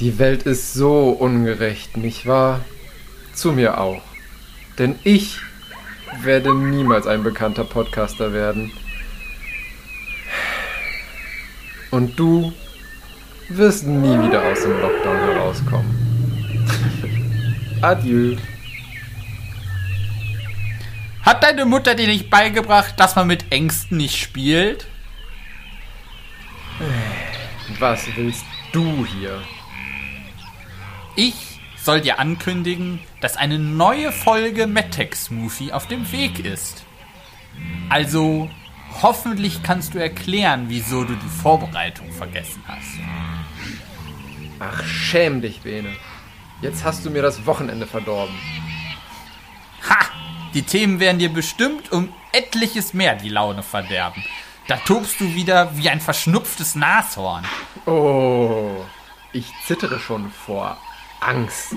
Die Welt ist so ungerecht, nicht wahr? Zu mir auch. Denn ich werde niemals ein bekannter Podcaster werden. Und du wirst nie wieder aus dem Lockdown herauskommen. Adieu. Hat deine Mutter dir nicht beigebracht, dass man mit Ängsten nicht spielt? Was willst du hier? Ich soll dir ankündigen, dass eine neue Folge MedTech Smoothie auf dem Weg ist. Also, hoffentlich kannst du erklären, wieso du die Vorbereitung vergessen hast. Ach, schäm dich, Bene. Jetzt hast du mir das Wochenende verdorben. Ha! Die Themen werden dir bestimmt um etliches mehr die Laune verderben. Da tobst du wieder wie ein verschnupftes Nashorn. Oh, ich zittere schon vor Angst.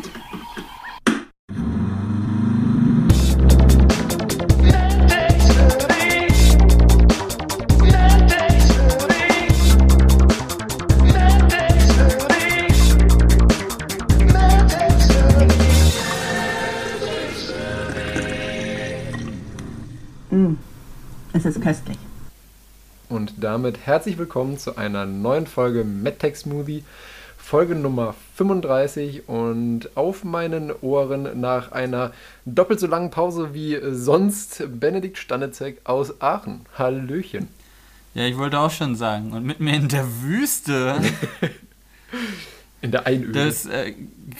Es ist köstlich. Und damit herzlich willkommen zu einer neuen Folge MedTech Smoothie, Folge Nummer 35 und auf meinen Ohren nach einer doppelt so langen Pause wie sonst Benedikt Stanitzek aus Aachen. Hallöchen. Ja, ich wollte auch schon sagen. Und mit mir in der Wüste. In der Einöde. Des, äh,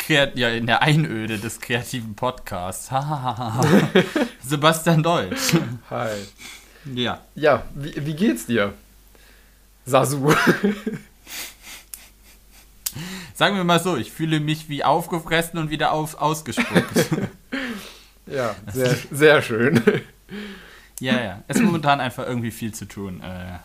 ja, in der Einöde des kreativen Podcasts. Sebastian Deutsch. Hi. Ja. Ja, wie, wie geht's dir? Sasu. Sagen wir mal so, ich fühle mich wie aufgefressen und wieder auf, ausgespuckt. ja, sehr, sehr schön. ja, ja. Es ist momentan einfach irgendwie viel zu tun. Äh,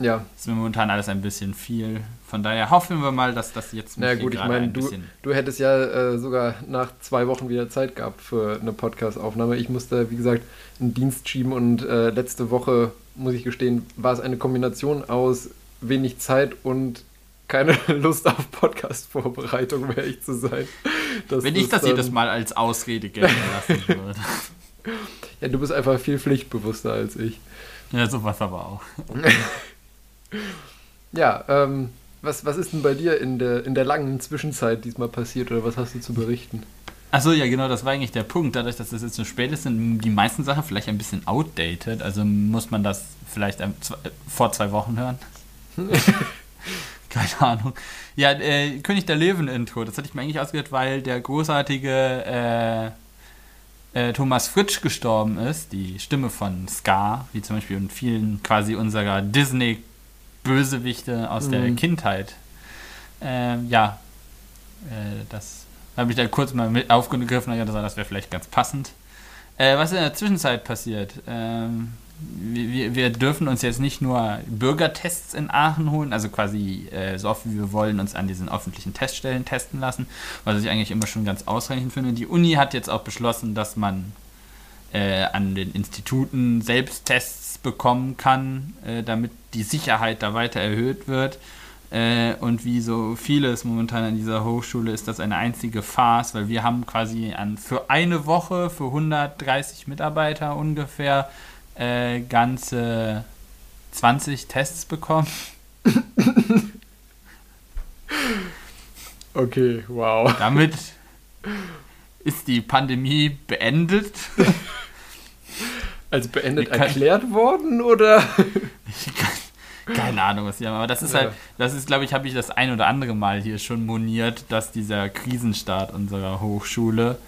Ja, ist mir momentan alles ein bisschen viel. Von daher hoffen wir mal, dass das jetzt na gut, ich meine, ein du, du hättest ja äh, sogar nach zwei Wochen wieder Zeit gehabt für eine Podcast-Aufnahme. Ich musste, wie gesagt, einen Dienst schieben und äh, letzte Woche, muss ich gestehen, war es eine Kombination aus wenig Zeit und keine Lust auf Podcast-Vorbereitung, um ehrlich zu sein. dass Wenn ich das jedes Mal als Ausrede gelten lassen würde. Ja, du bist einfach viel pflichtbewusster als ich. ja, sowas aber auch. Ja, ähm, was, was ist denn bei dir in der, in der langen Zwischenzeit diesmal passiert oder was hast du zu berichten? Achso, ja, genau, das war eigentlich der Punkt. Dadurch, dass das jetzt so spät ist, sind die meisten Sachen vielleicht ein bisschen outdated. Also muss man das vielleicht vor zwei Wochen hören. Keine Ahnung. Ja, äh, König der Löwen-Intro, das hatte ich mir eigentlich ausgehört, weil der großartige äh, äh, Thomas Fritsch gestorben ist, die Stimme von Scar, wie zum Beispiel in vielen quasi unserer Disney-Bösewichte aus der Mhm. Kindheit. Ähm, ja, äh, das habe ich da kurz mal mit aufgegriffen und gesagt, das wäre vielleicht ganz passend. Äh, was in der Zwischenzeit passiert? Ähm, wir, wir- dürfen uns jetzt nicht nur Bürgertests in Aachen holen, also quasi äh, so oft wie wir wollen uns an diesen öffentlichen Teststellen testen lassen, was ich eigentlich immer schon ganz ausreichend finde. Die Uni hat jetzt auch beschlossen, dass man äh, an den Instituten selbst Tests bekommen kann, äh, damit die Sicherheit da weiter erhöht wird. Äh, und wie so vieles momentan an dieser Hochschule ist das eine einzige Farce, weil wir haben quasi an, für eine Woche, für 130 Mitarbeiter ungefähr, äh, ganze 20 Tests bekommen. Okay, wow. Damit ist die Pandemie beendet. Als beendet können- erklärt worden oder? Kann, keine Ahnung, was die haben, aber das ist Ja. halt, das ist, glaube ich, habe ich das ein oder andere Mal hier schon moniert, dass dieser Krisenstart unserer Hochschule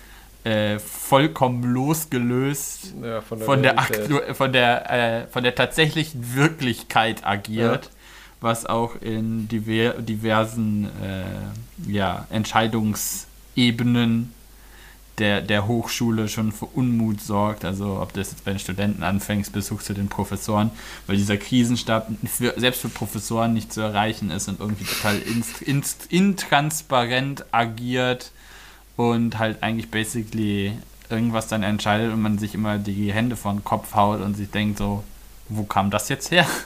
äh, vollkommen losgelöst Ja, von der, von der, aktu von der, äh, von der tatsächlichen Wirklichkeit agiert, was auch in diver diversen äh, ja, Entscheidungsebenen der, der Hochschule schon für Unmut sorgt. Also ob das jetzt bei den Studenten anfängst bis hoch zu den Professoren, weil dieser Krisenstab für, selbst für Professoren nicht zu erreichen ist und irgendwie total inst, inst, intransparent agiert und halt eigentlich basically irgendwas dann entscheidet und man sich immer die Hände vor den Kopf haut und sich denkt so, wo kam das jetzt her?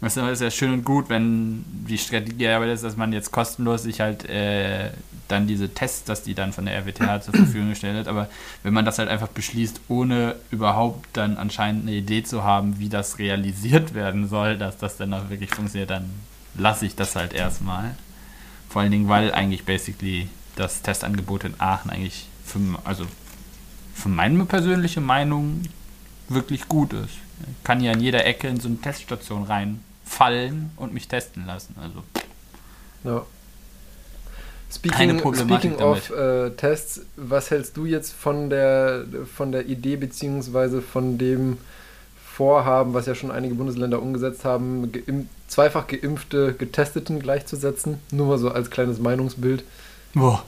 Das ist ja schön und gut, wenn die Strategie aber ist, dass man jetzt kostenlos sich halt äh, dann diese Tests, dass die dann von der RWTH zur Verfügung gestellt hat, aber wenn man das halt einfach beschließt, ohne überhaupt dann anscheinend eine Idee zu haben, wie das realisiert werden soll, dass das dann auch wirklich funktioniert, dann lasse ich das halt erstmal. Vor allen Dingen, weil eigentlich basically das Testangebot in Aachen eigentlich für, also für meine persönliche Meinung wirklich gut ist. Ich kann ja in jeder Ecke in so eine Teststation reinfallen und mich testen lassen. Also. Ja. Speaking, speaking of äh, Tests, was hältst du jetzt von der, von der Idee beziehungsweise von dem Vorhaben, was ja schon einige Bundesländer umgesetzt haben, geimpf, zweifach geimpfte Getesteten gleichzusetzen? Nur mal so als kleines Meinungsbild. Boah.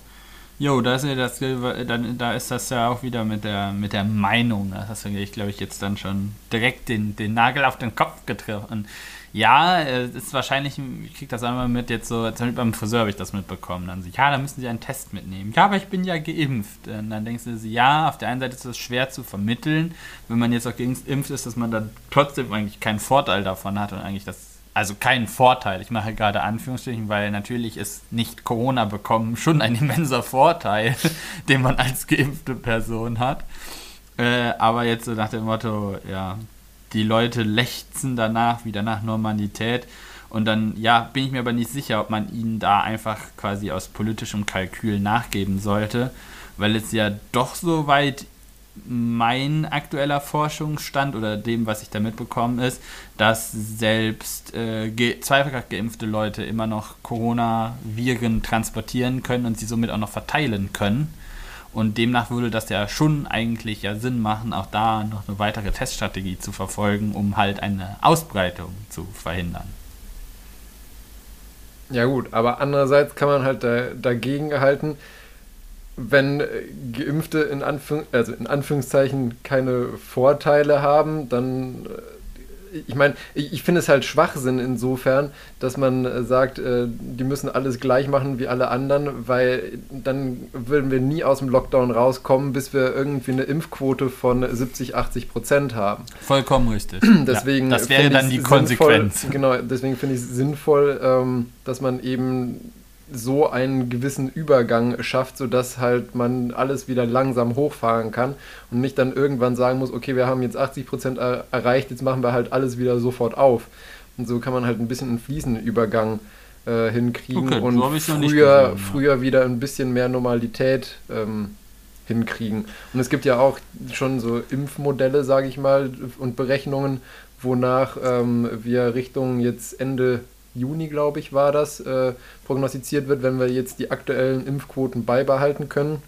Jo, da ist, ja das, da ist das ja auch wieder mit der, mit der Meinung. Das hast du, ich glaube ich, jetzt dann schon direkt den, den Nagel auf den Kopf getroffen. Ja, es ist wahrscheinlich, ich kriege das einmal mit, jetzt so, zum Beispiel beim Friseur habe ich das mitbekommen. Dann so, ja, da müssen Sie einen Test mitnehmen. Ja, aber ich bin ja geimpft. Und dann denkst du, ja, auf der einen Seite ist das schwer zu vermitteln, wenn man jetzt auch geimpft ist, dass man dann trotzdem eigentlich keinen Vorteil davon hat und eigentlich das also keinen Vorteil. Ich mache gerade Anführungsstrichen, weil natürlich ist nicht Corona bekommen schon ein immenser Vorteil, den man als geimpfte Person hat. Äh, aber jetzt so nach dem Motto, ja, die Leute lechzen danach, wieder nach Normalität. Und dann, ja, bin ich mir aber nicht sicher, ob man ihnen da einfach quasi aus politischem Kalkül nachgeben sollte, weil es ja doch so weit mein aktueller Forschungsstand oder dem, was ich da mitbekommen ist, dass selbst äh, zweifach geimpfte Leute immer noch Coronaviren transportieren können und sie somit auch noch verteilen können. Und demnach würde das ja schon eigentlich ja Sinn machen, auch da noch eine weitere Teststrategie zu verfolgen, um halt eine Ausbreitung zu verhindern. Ja gut, aber andererseits kann man halt da, dagegen halten, wenn Geimpfte in, Anführ also in Anführungszeichen keine Vorteile haben, dann, äh, ich meine, ich, ich finde es halt Schwachsinn insofern, dass man äh, sagt, äh, die müssen alles gleich machen wie alle anderen, weil dann würden wir nie aus dem Lockdown rauskommen, bis wir irgendwie eine Impfquote von 70, 80 Prozent haben. Vollkommen richtig. deswegen ja, das wäre dann die Konsequenz. Genau, deswegen finde ich es sinnvoll, ähm, dass man eben so einen gewissen Übergang schafft, sodass halt man alles wieder langsam hochfahren kann und nicht dann irgendwann sagen muss, okay, wir haben jetzt 80% er erreicht, jetzt machen wir halt alles wieder sofort auf. Und so kann man halt ein bisschen einen fließenden Übergang äh, hinkriegen okay, und so früher, gesehen, früher wieder ein bisschen mehr Normalität ähm, hinkriegen. Und es gibt ja auch schon so Impfmodelle, sage ich mal, und Berechnungen, wonach ähm, wir Richtung jetzt Ende Juni, glaube ich, war das, äh, prognostiziert wird, wenn wir jetzt die aktuellen Impfquoten beibehalten können,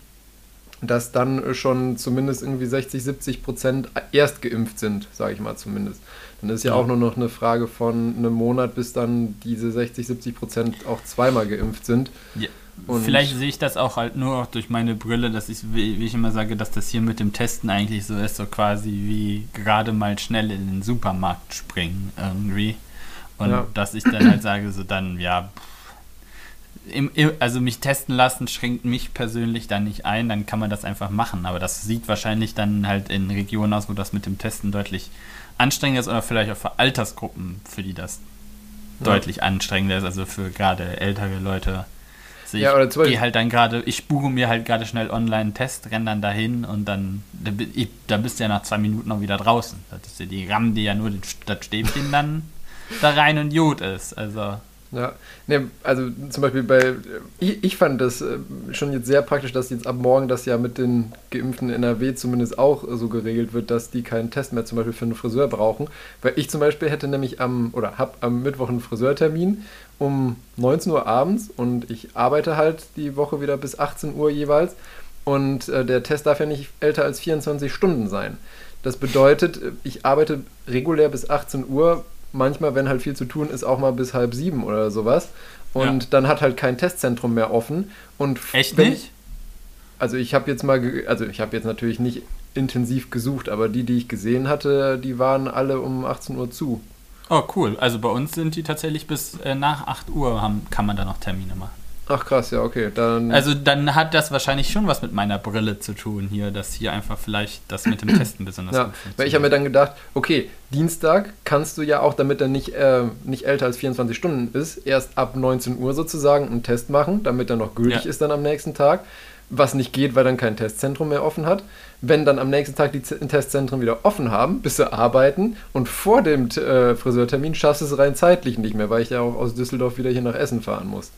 dass dann schon zumindest irgendwie 60, 70 Prozent erst geimpft sind, sage ich mal zumindest. Dann ist ja, ja, auch nur noch eine Frage von einem Monat, bis dann diese 60, 70 Prozent auch zweimal geimpft sind. Ja. Und Vielleicht sehe ich das auch halt nur durch meine Brille, dass ich, wie ich immer sage, dass das hier mit dem Testen eigentlich so ist, so quasi wie gerade mal schnell in den Supermarkt springen irgendwie. Und ja. dass ich dann halt sage, so dann, ja, im, im, also mich testen lassen schränkt mich persönlich dann nicht ein, dann kann man das einfach machen. Aber das sieht wahrscheinlich dann halt in Regionen aus, wo das mit dem Testen deutlich anstrengender ist oder vielleicht auch für Altersgruppen, für die das ja. deutlich anstrengender ist, also für gerade ältere Leute. Also ja, ich gehe halt dann gerade, ich spuche mir halt gerade schnell online einen Test, renne dann dahin und dann, ich, da bist du ja nach zwei Minuten noch wieder draußen. Das ist ja, die rammen dir ja nur das Stäbchen dann da rein und Jod ist. Also. Ja, ne, also zum Beispiel bei, ich, ich fand das äh, schon jetzt sehr praktisch, dass jetzt ab morgen das ja mit den geimpften NRW zumindest auch so geregelt wird, dass die keinen Test mehr zum Beispiel für einen Friseur brauchen. Weil ich zum Beispiel hätte nämlich am, oder habe am Mittwoch einen Friseurtermin um 19 Uhr abends und ich arbeite halt die Woche wieder bis 18 Uhr jeweils und äh, der Test darf ja nicht älter als 24 Stunden sein. Das bedeutet, ich arbeite regulär bis 18 Uhr, manchmal, wenn halt viel zu tun ist, auch mal bis halb sieben oder sowas. Und ja. dann hat halt kein Testzentrum mehr offen. Und Echt nicht? also ich habe jetzt mal, also ich habe jetzt natürlich nicht intensiv gesucht, aber die, die ich gesehen hatte, die waren alle um 18 Uhr zu. Oh, cool. Also bei uns sind die tatsächlich bis äh, nach 8 Uhr, haben, kann man da noch Termine machen. Ach krass, ja, okay. Dann Also dann hat das wahrscheinlich schon was mit meiner Brille zu tun hier, dass hier einfach vielleicht das mit dem Testen besonders Ja, gut weil ich habe mir dann gedacht, okay, Dienstag kannst du ja auch, damit er nicht, äh, nicht älter als 24 Stunden ist, erst ab 19 Uhr sozusagen einen Test machen, damit er noch gültig Ja. ist dann am nächsten Tag. Was nicht geht, weil dann kein Testzentrum mehr offen hat. Wenn dann am nächsten Tag die Z Testzentren wieder offen haben, bist du arbeiten und vor dem äh, Friseurtermin schaffst du es rein zeitlich nicht mehr, weil ich ja auch aus Düsseldorf wieder hier nach Essen fahren muss.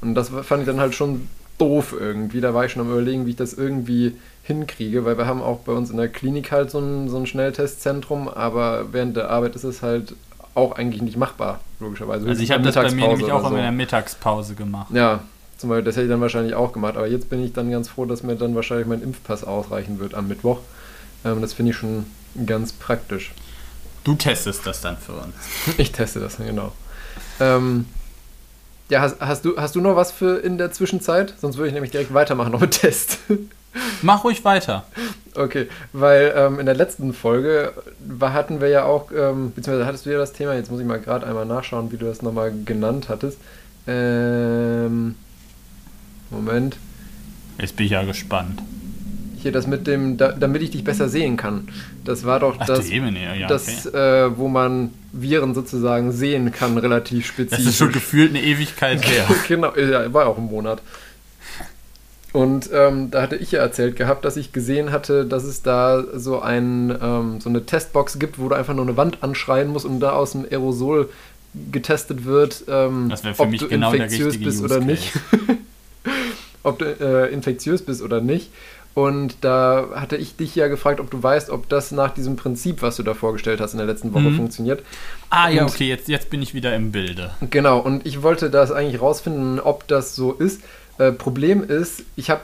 Und das fand ich dann halt schon doof irgendwie. Da war ich schon am überlegen, wie ich das irgendwie hinkriege, weil wir haben auch bei uns in der Klinik halt so ein, so ein Schnelltestzentrum, aber während der Arbeit ist es halt auch eigentlich nicht machbar, logischerweise. Also ich habe das bei mir nämlich auch immer in der so. Mittagspause gemacht. Ja, zum Beispiel, das hätte ich dann wahrscheinlich auch gemacht, aber jetzt bin ich dann ganz froh, dass mir dann wahrscheinlich mein Impfpass ausreichen wird am Mittwoch. Ähm, das finde ich schon ganz praktisch. Du testest das dann für uns. Ich teste das, genau. Ähm, ja, hast, hast, du, hast du noch was für in der Zwischenzeit? Sonst würde ich nämlich direkt weitermachen noch mit Test. Mach ruhig weiter. Okay, weil ähm, in der letzten Folge war, hatten wir ja auch, ähm, beziehungsweise hattest du ja das Thema, jetzt muss ich mal gerade einmal nachschauen, wie du das nochmal genannt hattest. Ähm, Moment. Jetzt bin ich ja gespannt. Hier das mit dem, da, damit ich dich besser sehen kann. Das war doch Ach das, Jemine, ja, das okay. äh, wo man Viren sozusagen sehen kann, relativ spezifisch. Das ist schon gefühlt eine Ewigkeit her. genau, ja, war auch ein Monat. Und ähm, da hatte ich ja erzählt gehabt, dass ich gesehen hatte, dass es da so, ein, ähm, so eine Testbox gibt, wo du einfach nur eine Wand anschreien musst und da aus dem Aerosol getestet wird, ähm, Das wäre für ob mich du genau infektiös bist Use oder nicht. ob du äh, infektiös bist oder nicht. Und da hatte ich dich ja gefragt, ob du weißt, ob das nach diesem Prinzip, was du da vorgestellt hast in der letzten Woche, Mhm. funktioniert. Ah ja, Und- okay, jetzt, jetzt bin ich wieder im Bilde. Genau, und ich wollte das eigentlich rausfinden, ob das so ist. Äh, Problem ist, ich habe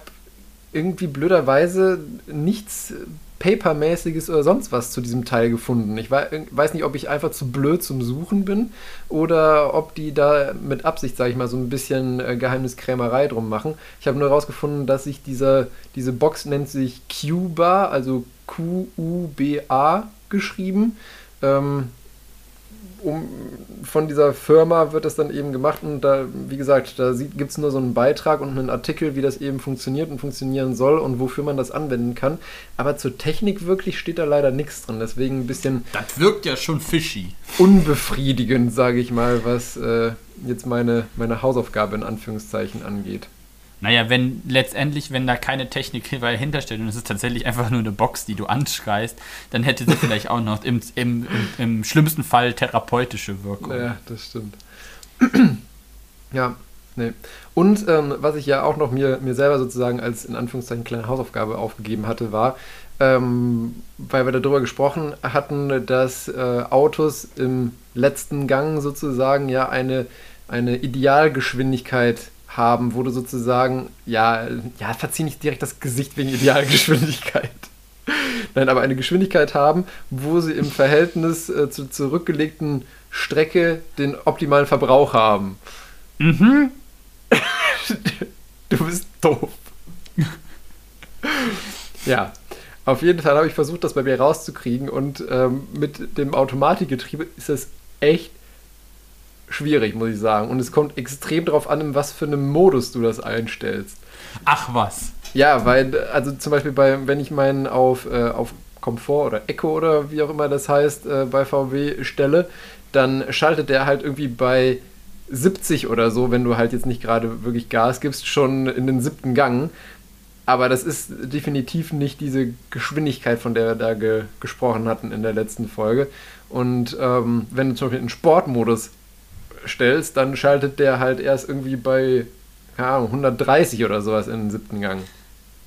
irgendwie blöderweise nichts Papermäßiges oder sonst was zu diesem Teil gefunden. Ich wei- weiß nicht, ob ich einfach zu blöd zum Suchen bin oder ob die da mit Absicht, sage ich mal, so ein bisschen äh, Geheimniskrämerei drum machen. Ich habe nur herausgefunden, dass sich dieser, diese Box nennt sich Cuba, also Q-U-B-A geschrieben. Ähm, um, von dieser Firma wird das dann eben gemacht und da, wie gesagt, da gibt es nur so einen Beitrag und einen Artikel, wie das eben funktioniert und funktionieren soll und wofür man das anwenden kann. Aber zur Technik wirklich steht da leider nichts drin. Deswegen ein bisschen Das wirkt ja schon fishy. unbefriedigend, sage ich mal, was äh, jetzt meine, meine Hausaufgabe in Anführungszeichen angeht. Naja, wenn letztendlich, wenn da keine Technik dahinter steht und es ist tatsächlich einfach nur eine Box, die du anschreist, dann hätte sie vielleicht auch noch im, im, im, im schlimmsten Fall therapeutische Wirkung. Ja, das stimmt. ja, nee. Und ähm, was ich ja auch noch mir, mir selber sozusagen als in Anführungszeichen kleine Hausaufgabe aufgegeben hatte, war, ähm, weil wir darüber gesprochen hatten, dass äh, Autos im letzten Gang sozusagen ja eine, eine Idealgeschwindigkeit haben, wo du sozusagen, ja, ja, verzieh nicht direkt das Gesicht wegen Idealgeschwindigkeit. Nein, aber eine Geschwindigkeit haben, wo sie im Verhältnis äh, zur zurückgelegten Strecke den optimalen Verbrauch haben. Mhm. Du bist doof. ja, auf jeden Fall habe ich versucht, das bei mir rauszukriegen und ähm, mit dem Automatikgetriebe ist das echt schwierig, muss ich sagen. Und es kommt extrem darauf an, in was für einem Modus du das einstellst. Ach was. Ja, weil, also zum Beispiel bei, wenn ich meinen auf, äh, auf Komfort oder Echo oder wie auch immer das heißt, äh, bei VW stelle, dann schaltet der halt irgendwie bei 70 oder so, wenn du halt jetzt nicht gerade wirklich Gas gibst, schon in den siebten Gang. Aber das ist definitiv nicht diese Geschwindigkeit, von der wir da ge gesprochen hatten in der letzten Folge. Und ähm, wenn du zum Beispiel in Sportmodus stellst, dann schaltet der halt erst irgendwie bei Ahnung, 130 oder sowas in den siebten Gang.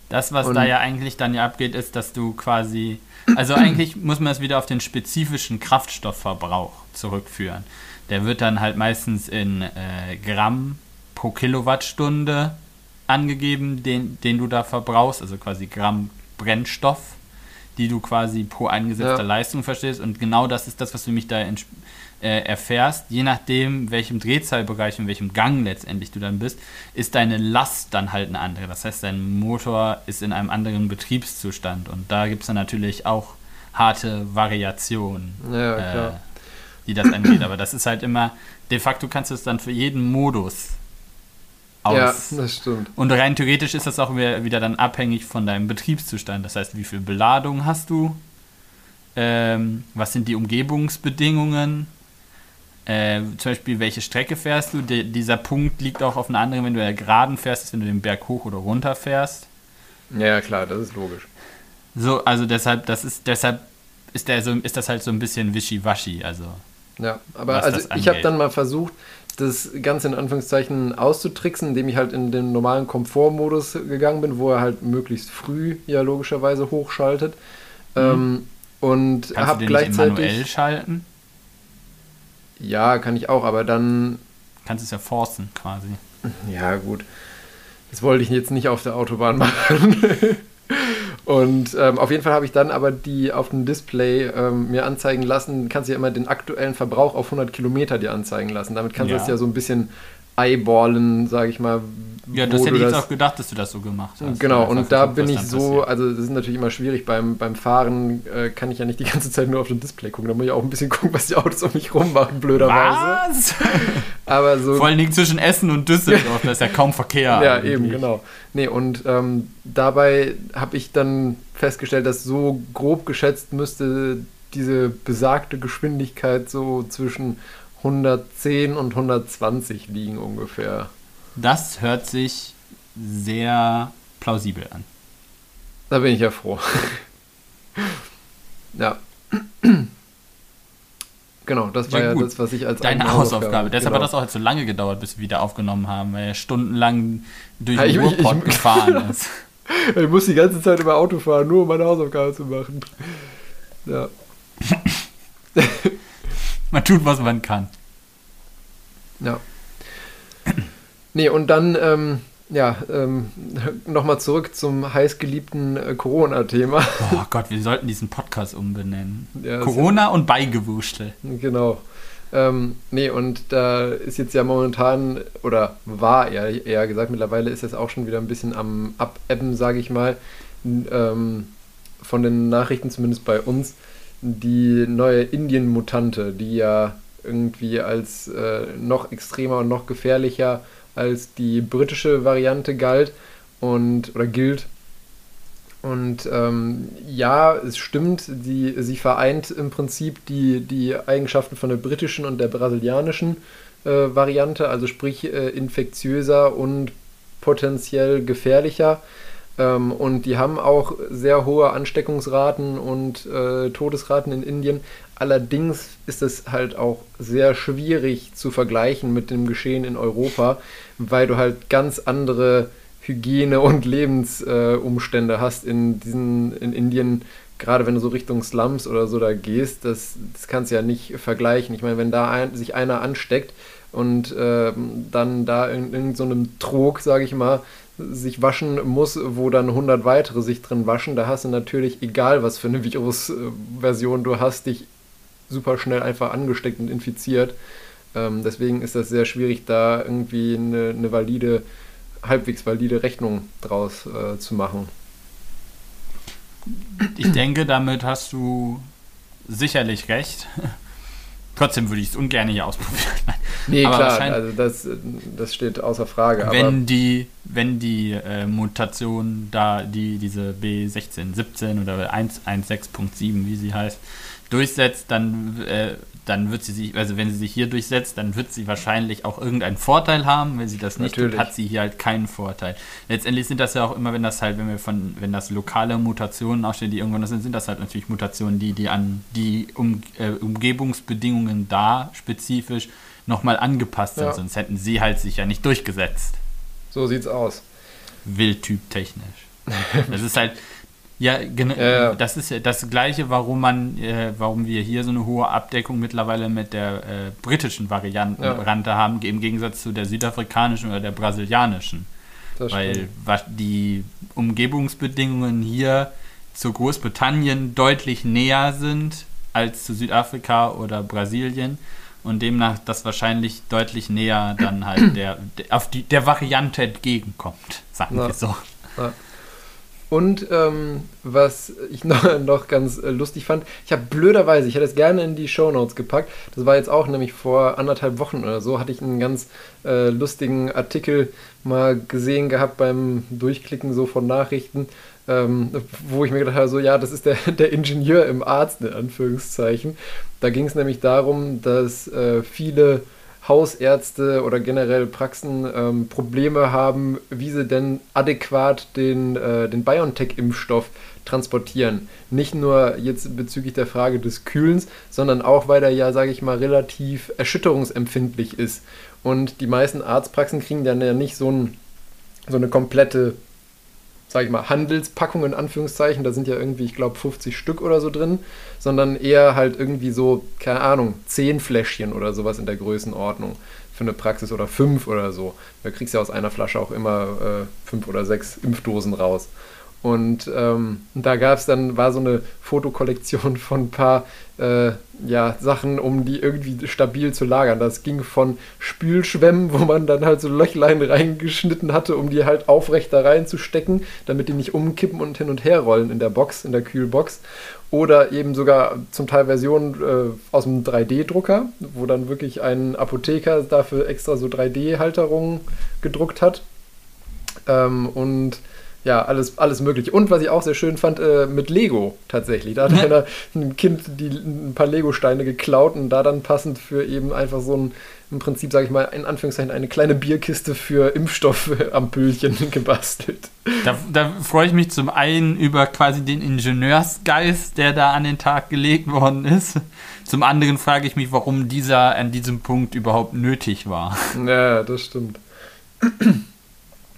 Das, was Und- da ja eigentlich dann ja abgeht, ist, dass du quasi. Also eigentlich muss man es wieder auf den spezifischen Kraftstoffverbrauch zurückführen. Der wird dann halt meistens in äh, Gramm pro Kilowattstunde angegeben, den, den du da verbrauchst, also quasi Gramm Brennstoff, die du quasi pro eingesetzter Ja. Leistung verstehst. Und genau das ist das, was du mich da äh, erfährst. Je nachdem, welchem Drehzahlbereich und welchem Gang letztendlich du dann bist, ist deine Last dann halt eine andere. Das heißt, dein Motor ist in einem anderen Betriebszustand. Und da gibt es dann natürlich auch harte Variationen, Ja, äh, die das angeht. Aber das ist halt immer, de facto kannst du es dann für jeden Modus aus. Ja, das stimmt. Und rein theoretisch ist das auch wieder, wieder dann abhängig von deinem Betriebszustand. Das heißt, wie viel Beladung hast du? Ähm, was sind die Umgebungsbedingungen? Äh, zum Beispiel, welche Strecke fährst du? De dieser Punkt liegt auch auf einer anderen, wenn du ja geraden fährst, als wenn du den Berg hoch oder runter fährst. Ja, klar, das ist logisch. So, also deshalb, das ist, deshalb ist, der so, ist das halt so ein bisschen wischiwaschi. Also, Ja, aber also ich habe dann mal versucht, das Ganze in Anführungszeichen auszutricksen, indem ich halt in den normalen Komfortmodus gegangen bin, wo er halt möglichst früh ja logischerweise hochschaltet. Ähm, und Mhm. kannst du habe den nicht manuell gleichzeitig. schalten? Ja, kann ich auch, aber dann Kannst es ja forcen quasi. Ja, gut. Das wollte ich jetzt nicht auf der Autobahn machen. Und ähm, auf jeden Fall habe ich dann aber die auf dem Display ähm, mir anzeigen lassen, kannst du ja immer den aktuellen Verbrauch auf 100 Kilometer dir anzeigen lassen. Damit kannst du Ja. das ja so ein bisschen eyeballen, sage ich mal. Ja, das hätte ich jetzt auch gedacht, dass du das so gemacht hast. Genau, Einfach und da bin ich so, also das ist natürlich immer schwierig beim, beim Fahren, äh, kann ich ja nicht die ganze Zeit nur auf dem Display gucken. Da muss ich auch ein bisschen gucken, was die Autos um mich rum machen, blöderweise. Was? Aber so Vor allen Dingen zwischen Essen und Düsseldorf, da ist ja kaum Verkehr. Ja, eigentlich. eben, genau. Nee, und ähm, dabei habe ich dann festgestellt, dass so grob geschätzt müsste diese besagte Geschwindigkeit so zwischen 110 und 120 liegen ungefähr. Das hört sich sehr plausibel an. Da bin ich ja froh. ja. Genau, das war Ja, ja, das, was ich als Deine Hausaufgabe. Deshalb genau. hat das auch jetzt so lange gedauert, bis wir wieder aufgenommen haben, weil er stundenlang durch Ja, den Ruhrpott ich- gefahren ist. Ich muss die ganze Zeit immer Auto fahren, nur um meine Hausaufgabe zu machen. Ja. Man tut, was man kann. Ja. Nee, und dann, ähm, ja, ähm, nochmal zurück zum heißgeliebten äh, Corona-Thema. Oh Gott, wir sollten diesen Podcast umbenennen. Ja, Corona und Beigewurstel. Genau. Ähm, nee, und da ist jetzt ja momentan, oder war eher, eher gesagt, mittlerweile ist es auch schon wieder ein bisschen am Abebben, sage ich mal, ähm, von den Nachrichten, zumindest bei uns, die neue Indien-Mutante, die ja irgendwie als äh, noch extremer und noch gefährlicher als die britische Variante galt und oder gilt. Und ähm, ja, es stimmt, die, sie vereint im Prinzip die, die Eigenschaften von der britischen und der brasilianischen äh, Variante, also sprich äh, infektiöser und potenziell gefährlicher. Ähm, und die haben auch sehr hohe Ansteckungsraten und äh, Todesraten in Indien. Allerdings ist es halt auch sehr schwierig zu vergleichen mit dem Geschehen in Europa, weil du halt ganz andere Hygiene- und Lebensumstände äh, hast in diesen in Indien, gerade wenn du so Richtung Slums oder so da gehst, das, das kannst du ja nicht vergleichen. Ich meine, wenn da ein, sich einer ansteckt und ähm, dann da in, in so einem Trog, sage ich mal, sich waschen muss, wo dann 100 weitere sich drin waschen, da hast du natürlich, egal was für eine Virusversion du hast, dich super schnell einfach angesteckt und infiziert. Ähm, deswegen ist das sehr schwierig, da irgendwie eine, eine valide, halbwegs valide Rechnung draus äh, zu machen. Ich denke, damit hast du sicherlich recht. Trotzdem würde ich es ungern hier ausprobieren. Nee, Aber klar, also das, das steht außer Frage. wenn die, wenn die äh, Mutation da, die diese B16, 17 oder 116.7, wie sie heißt, durchsetzt, dann, äh, dann wird sie sich, also wenn sie sich hier durchsetzt, dann wird sie wahrscheinlich auch irgendeinen Vorteil haben. Wenn sie das nicht Natürlich. tut, hat sie hier halt keinen Vorteil. Letztendlich sind das ja auch immer, wenn das halt, wenn wir von, wenn das lokale Mutationen ausstehen, die irgendwann das sind, sind das halt natürlich Mutationen, die, die an die um, äh, Umgebungsbedingungen da spezifisch nochmal angepasst sind, Ja. sonst hätten sie halt sich ja nicht durchgesetzt. so sieht's aus. Wildtyp-technisch. Das ist halt, ja, genau, ja. das ist das Gleiche, warum man, äh, warum wir hier so eine hohe Abdeckung mittlerweile mit der äh, britischen Variante Ja. Haben, im Gegensatz zu der südafrikanischen oder der brasilianischen. Das Weil was die Umgebungsbedingungen hier zu Großbritannien deutlich näher sind als zu Südafrika oder Brasilien und demnach das wahrscheinlich deutlich näher dann halt der, der auf die der Variante entgegenkommt, sagen Ja. wir so. Ja. Und ähm, was ich noch, noch ganz äh, lustig fand, ich habe blöderweise, ich hätte es gerne in die Show Notes gepackt, das war jetzt auch nämlich vor anderthalb Wochen oder so, hatte ich einen ganz äh, lustigen Artikel mal gesehen gehabt beim Durchklicken so von Nachrichten, ähm, wo ich mir gedacht habe, so ja, das ist der, der Ingenieur im Arzt, in Anführungszeichen. Da ging es nämlich darum, dass äh, viele Hausärzte oder generell Praxen ähm, Probleme haben, wie sie denn adäquat den, äh, den BioNTech-Impfstoff transportieren. Nicht nur jetzt bezüglich der Frage des Kühlens, sondern auch, weil er ja, sage ich mal, relativ erschütterungsempfindlich ist. Und die meisten Arztpraxen kriegen dann ja nicht so, ein, so eine komplette sage ich mal, Handelspackung in Anführungszeichen, da sind ja irgendwie, ich glaube, 50 Stück oder so drin, sondern eher halt irgendwie so, keine Ahnung, 10 Fläschchen oder sowas in der Größenordnung für eine Praxis oder 5 oder so. Da kriegst du ja aus einer Flasche auch immer 5 äh, oder 6 Impfdosen raus. Und ähm, da gab es dann, war so eine Fotokollektion von ein paar äh, ja, Sachen, um die irgendwie stabil zu lagern. Das ging von Spülschwämmen, wo man dann halt so Löchlein reingeschnitten hatte, um die halt aufrecht da reinzustecken, damit die nicht umkippen und hin und her rollen in der Box, in der Kühlbox. Oder eben sogar zum Teil Versionen äh, aus dem 3D-Drucker, wo dann wirklich ein Apotheker dafür extra so 3D-Halterungen gedruckt hat. Ähm, und ja, alles, alles mögliche. Und was ich auch sehr schön fand, äh, mit Lego tatsächlich. Da hat ja. einer ein Kind die, ein paar Lego-Steine geklaut und da dann passend für eben einfach so ein, im Prinzip, sage ich mal, in Anführungszeichen eine kleine Bierkiste für Impfstoffampüllchen gebastelt. Da, da freue ich mich zum einen über quasi den Ingenieursgeist, der da an den Tag gelegt worden ist. Zum anderen frage ich mich, warum dieser an diesem Punkt überhaupt nötig war. Ja, das stimmt.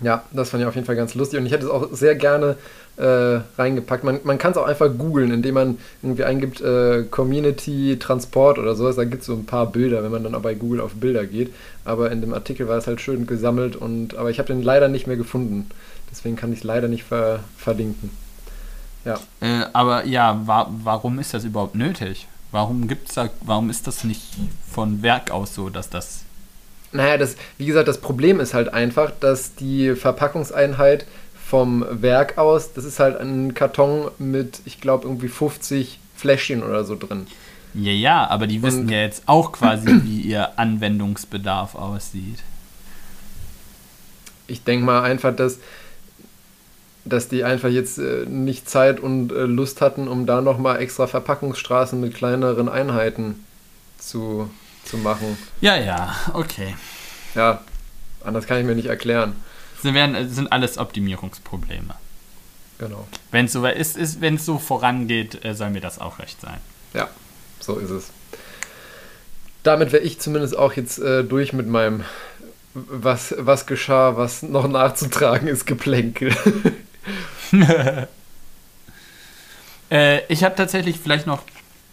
Ja, das fand ich auf jeden Fall ganz lustig und ich hätte es auch sehr gerne äh, reingepackt. Man, man kann es auch einfach googeln, indem man irgendwie eingibt äh, Community Transport oder sowas. Da gibt es so ein paar Bilder, wenn man dann auch bei Google auf Bilder geht. Aber in dem Artikel war es halt schön gesammelt und aber ich habe den leider nicht mehr gefunden. Deswegen kann ich es leider nicht ver verlinken. Ja. Äh, aber ja, wa warum ist das überhaupt nötig? Warum gibt's da, warum ist das nicht von Werk aus so, dass das naja, das, wie gesagt, das Problem ist halt einfach, dass die Verpackungseinheit vom Werk aus, das ist halt ein Karton mit, ich glaube, irgendwie 50 Fläschchen oder so drin. Ja, ja, aber die wissen Und ja jetzt auch quasi, wie ihr Anwendungsbedarf aussieht. Ich denke mal einfach, dass, dass die einfach jetzt äh, nicht Zeit und äh, Lust hatten, um da nochmal extra Verpackungsstraßen mit kleineren Einheiten zu zu machen. Ja, ja, okay. Ja, anders kann ich mir nicht erklären. Das werden, sind alles Optimierungsprobleme. Genau. Wenn es so ist, ist so vorangeht, äh, soll mir das auch recht sein. Ja, so ist es. Damit wäre ich zumindest auch jetzt äh, durch mit meinem was, was geschah, was noch nachzutragen ist, Geplänkel. äh, ich habe tatsächlich vielleicht noch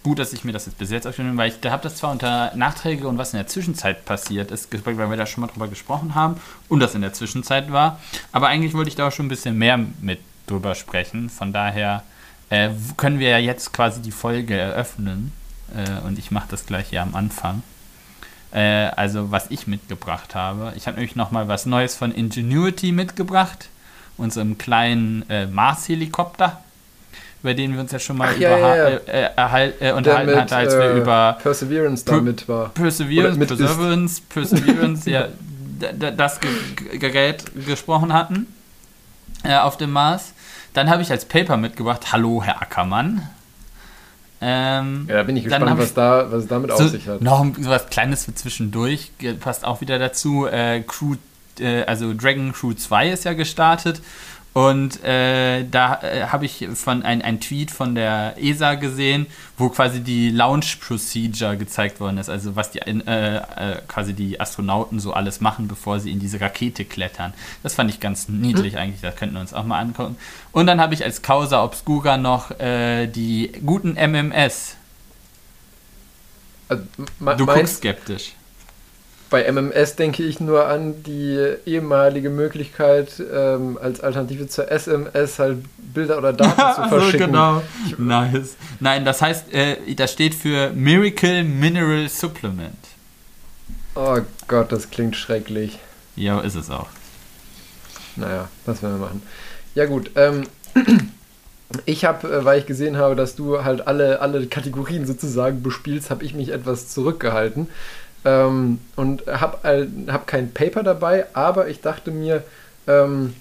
gut, dass ich mir das jetzt bis jetzt aufgenommen habe, weil ich da habe das zwar unter Nachträge und was in der Zwischenzeit passiert ist, weil wir da schon mal drüber gesprochen haben und das in der Zwischenzeit war, aber eigentlich wollte ich da auch schon ein bisschen mehr mit drüber sprechen. Von daher äh, können wir ja jetzt quasi die Folge eröffnen äh, und ich mache das gleich hier am Anfang. Äh, also was ich mitgebracht habe. Ich habe nämlich noch mal was Neues von Ingenuity mitgebracht, unserem kleinen äh, Mars-Helikopter über den wir uns ja schon mal Ach, ja, ja, ja. Äh, äh, äh, unterhalten hatten, als wir äh, über Perseverance damit war. Perseverance, Perseverance, Perseverance, ja, das Gerät gesprochen hatten äh, auf dem Mars. Dann habe ich als Paper mitgebracht, Hallo Herr Ackermann. Ähm, ja, da bin ich gespannt, was, da, was es damit so, auf sich hat. Noch so was Kleines für zwischendurch, passt auch wieder dazu. Crew, also Dragon Crew 2 ist ja gestartet und äh, da äh, habe ich von ein, ein Tweet von der ESA gesehen, wo quasi die Launch Procedure gezeigt worden ist, also was die äh, äh, quasi die Astronauten so alles machen, bevor sie in diese Rakete klettern. Das fand ich ganz niedlich mhm. eigentlich, das könnten wir uns auch mal angucken. Und dann habe ich als Causa Obscura noch äh, die guten MMS. Also, du guckst skeptisch bei MMS denke ich nur an die ehemalige Möglichkeit, ähm, als Alternative zur SMS halt Bilder oder Daten zu verschicken. genau. nice. Nein, das heißt, äh, das steht für Miracle Mineral Supplement. Oh Gott, das klingt schrecklich. Ja, ist es auch. Naja, was werden wir machen? Ja gut, ähm, ich habe, äh, weil ich gesehen habe, dass du halt alle, alle Kategorien sozusagen bespielst, habe ich mich etwas zurückgehalten ähm, und habe hab kein Paper dabei, aber ich dachte mir, ähm,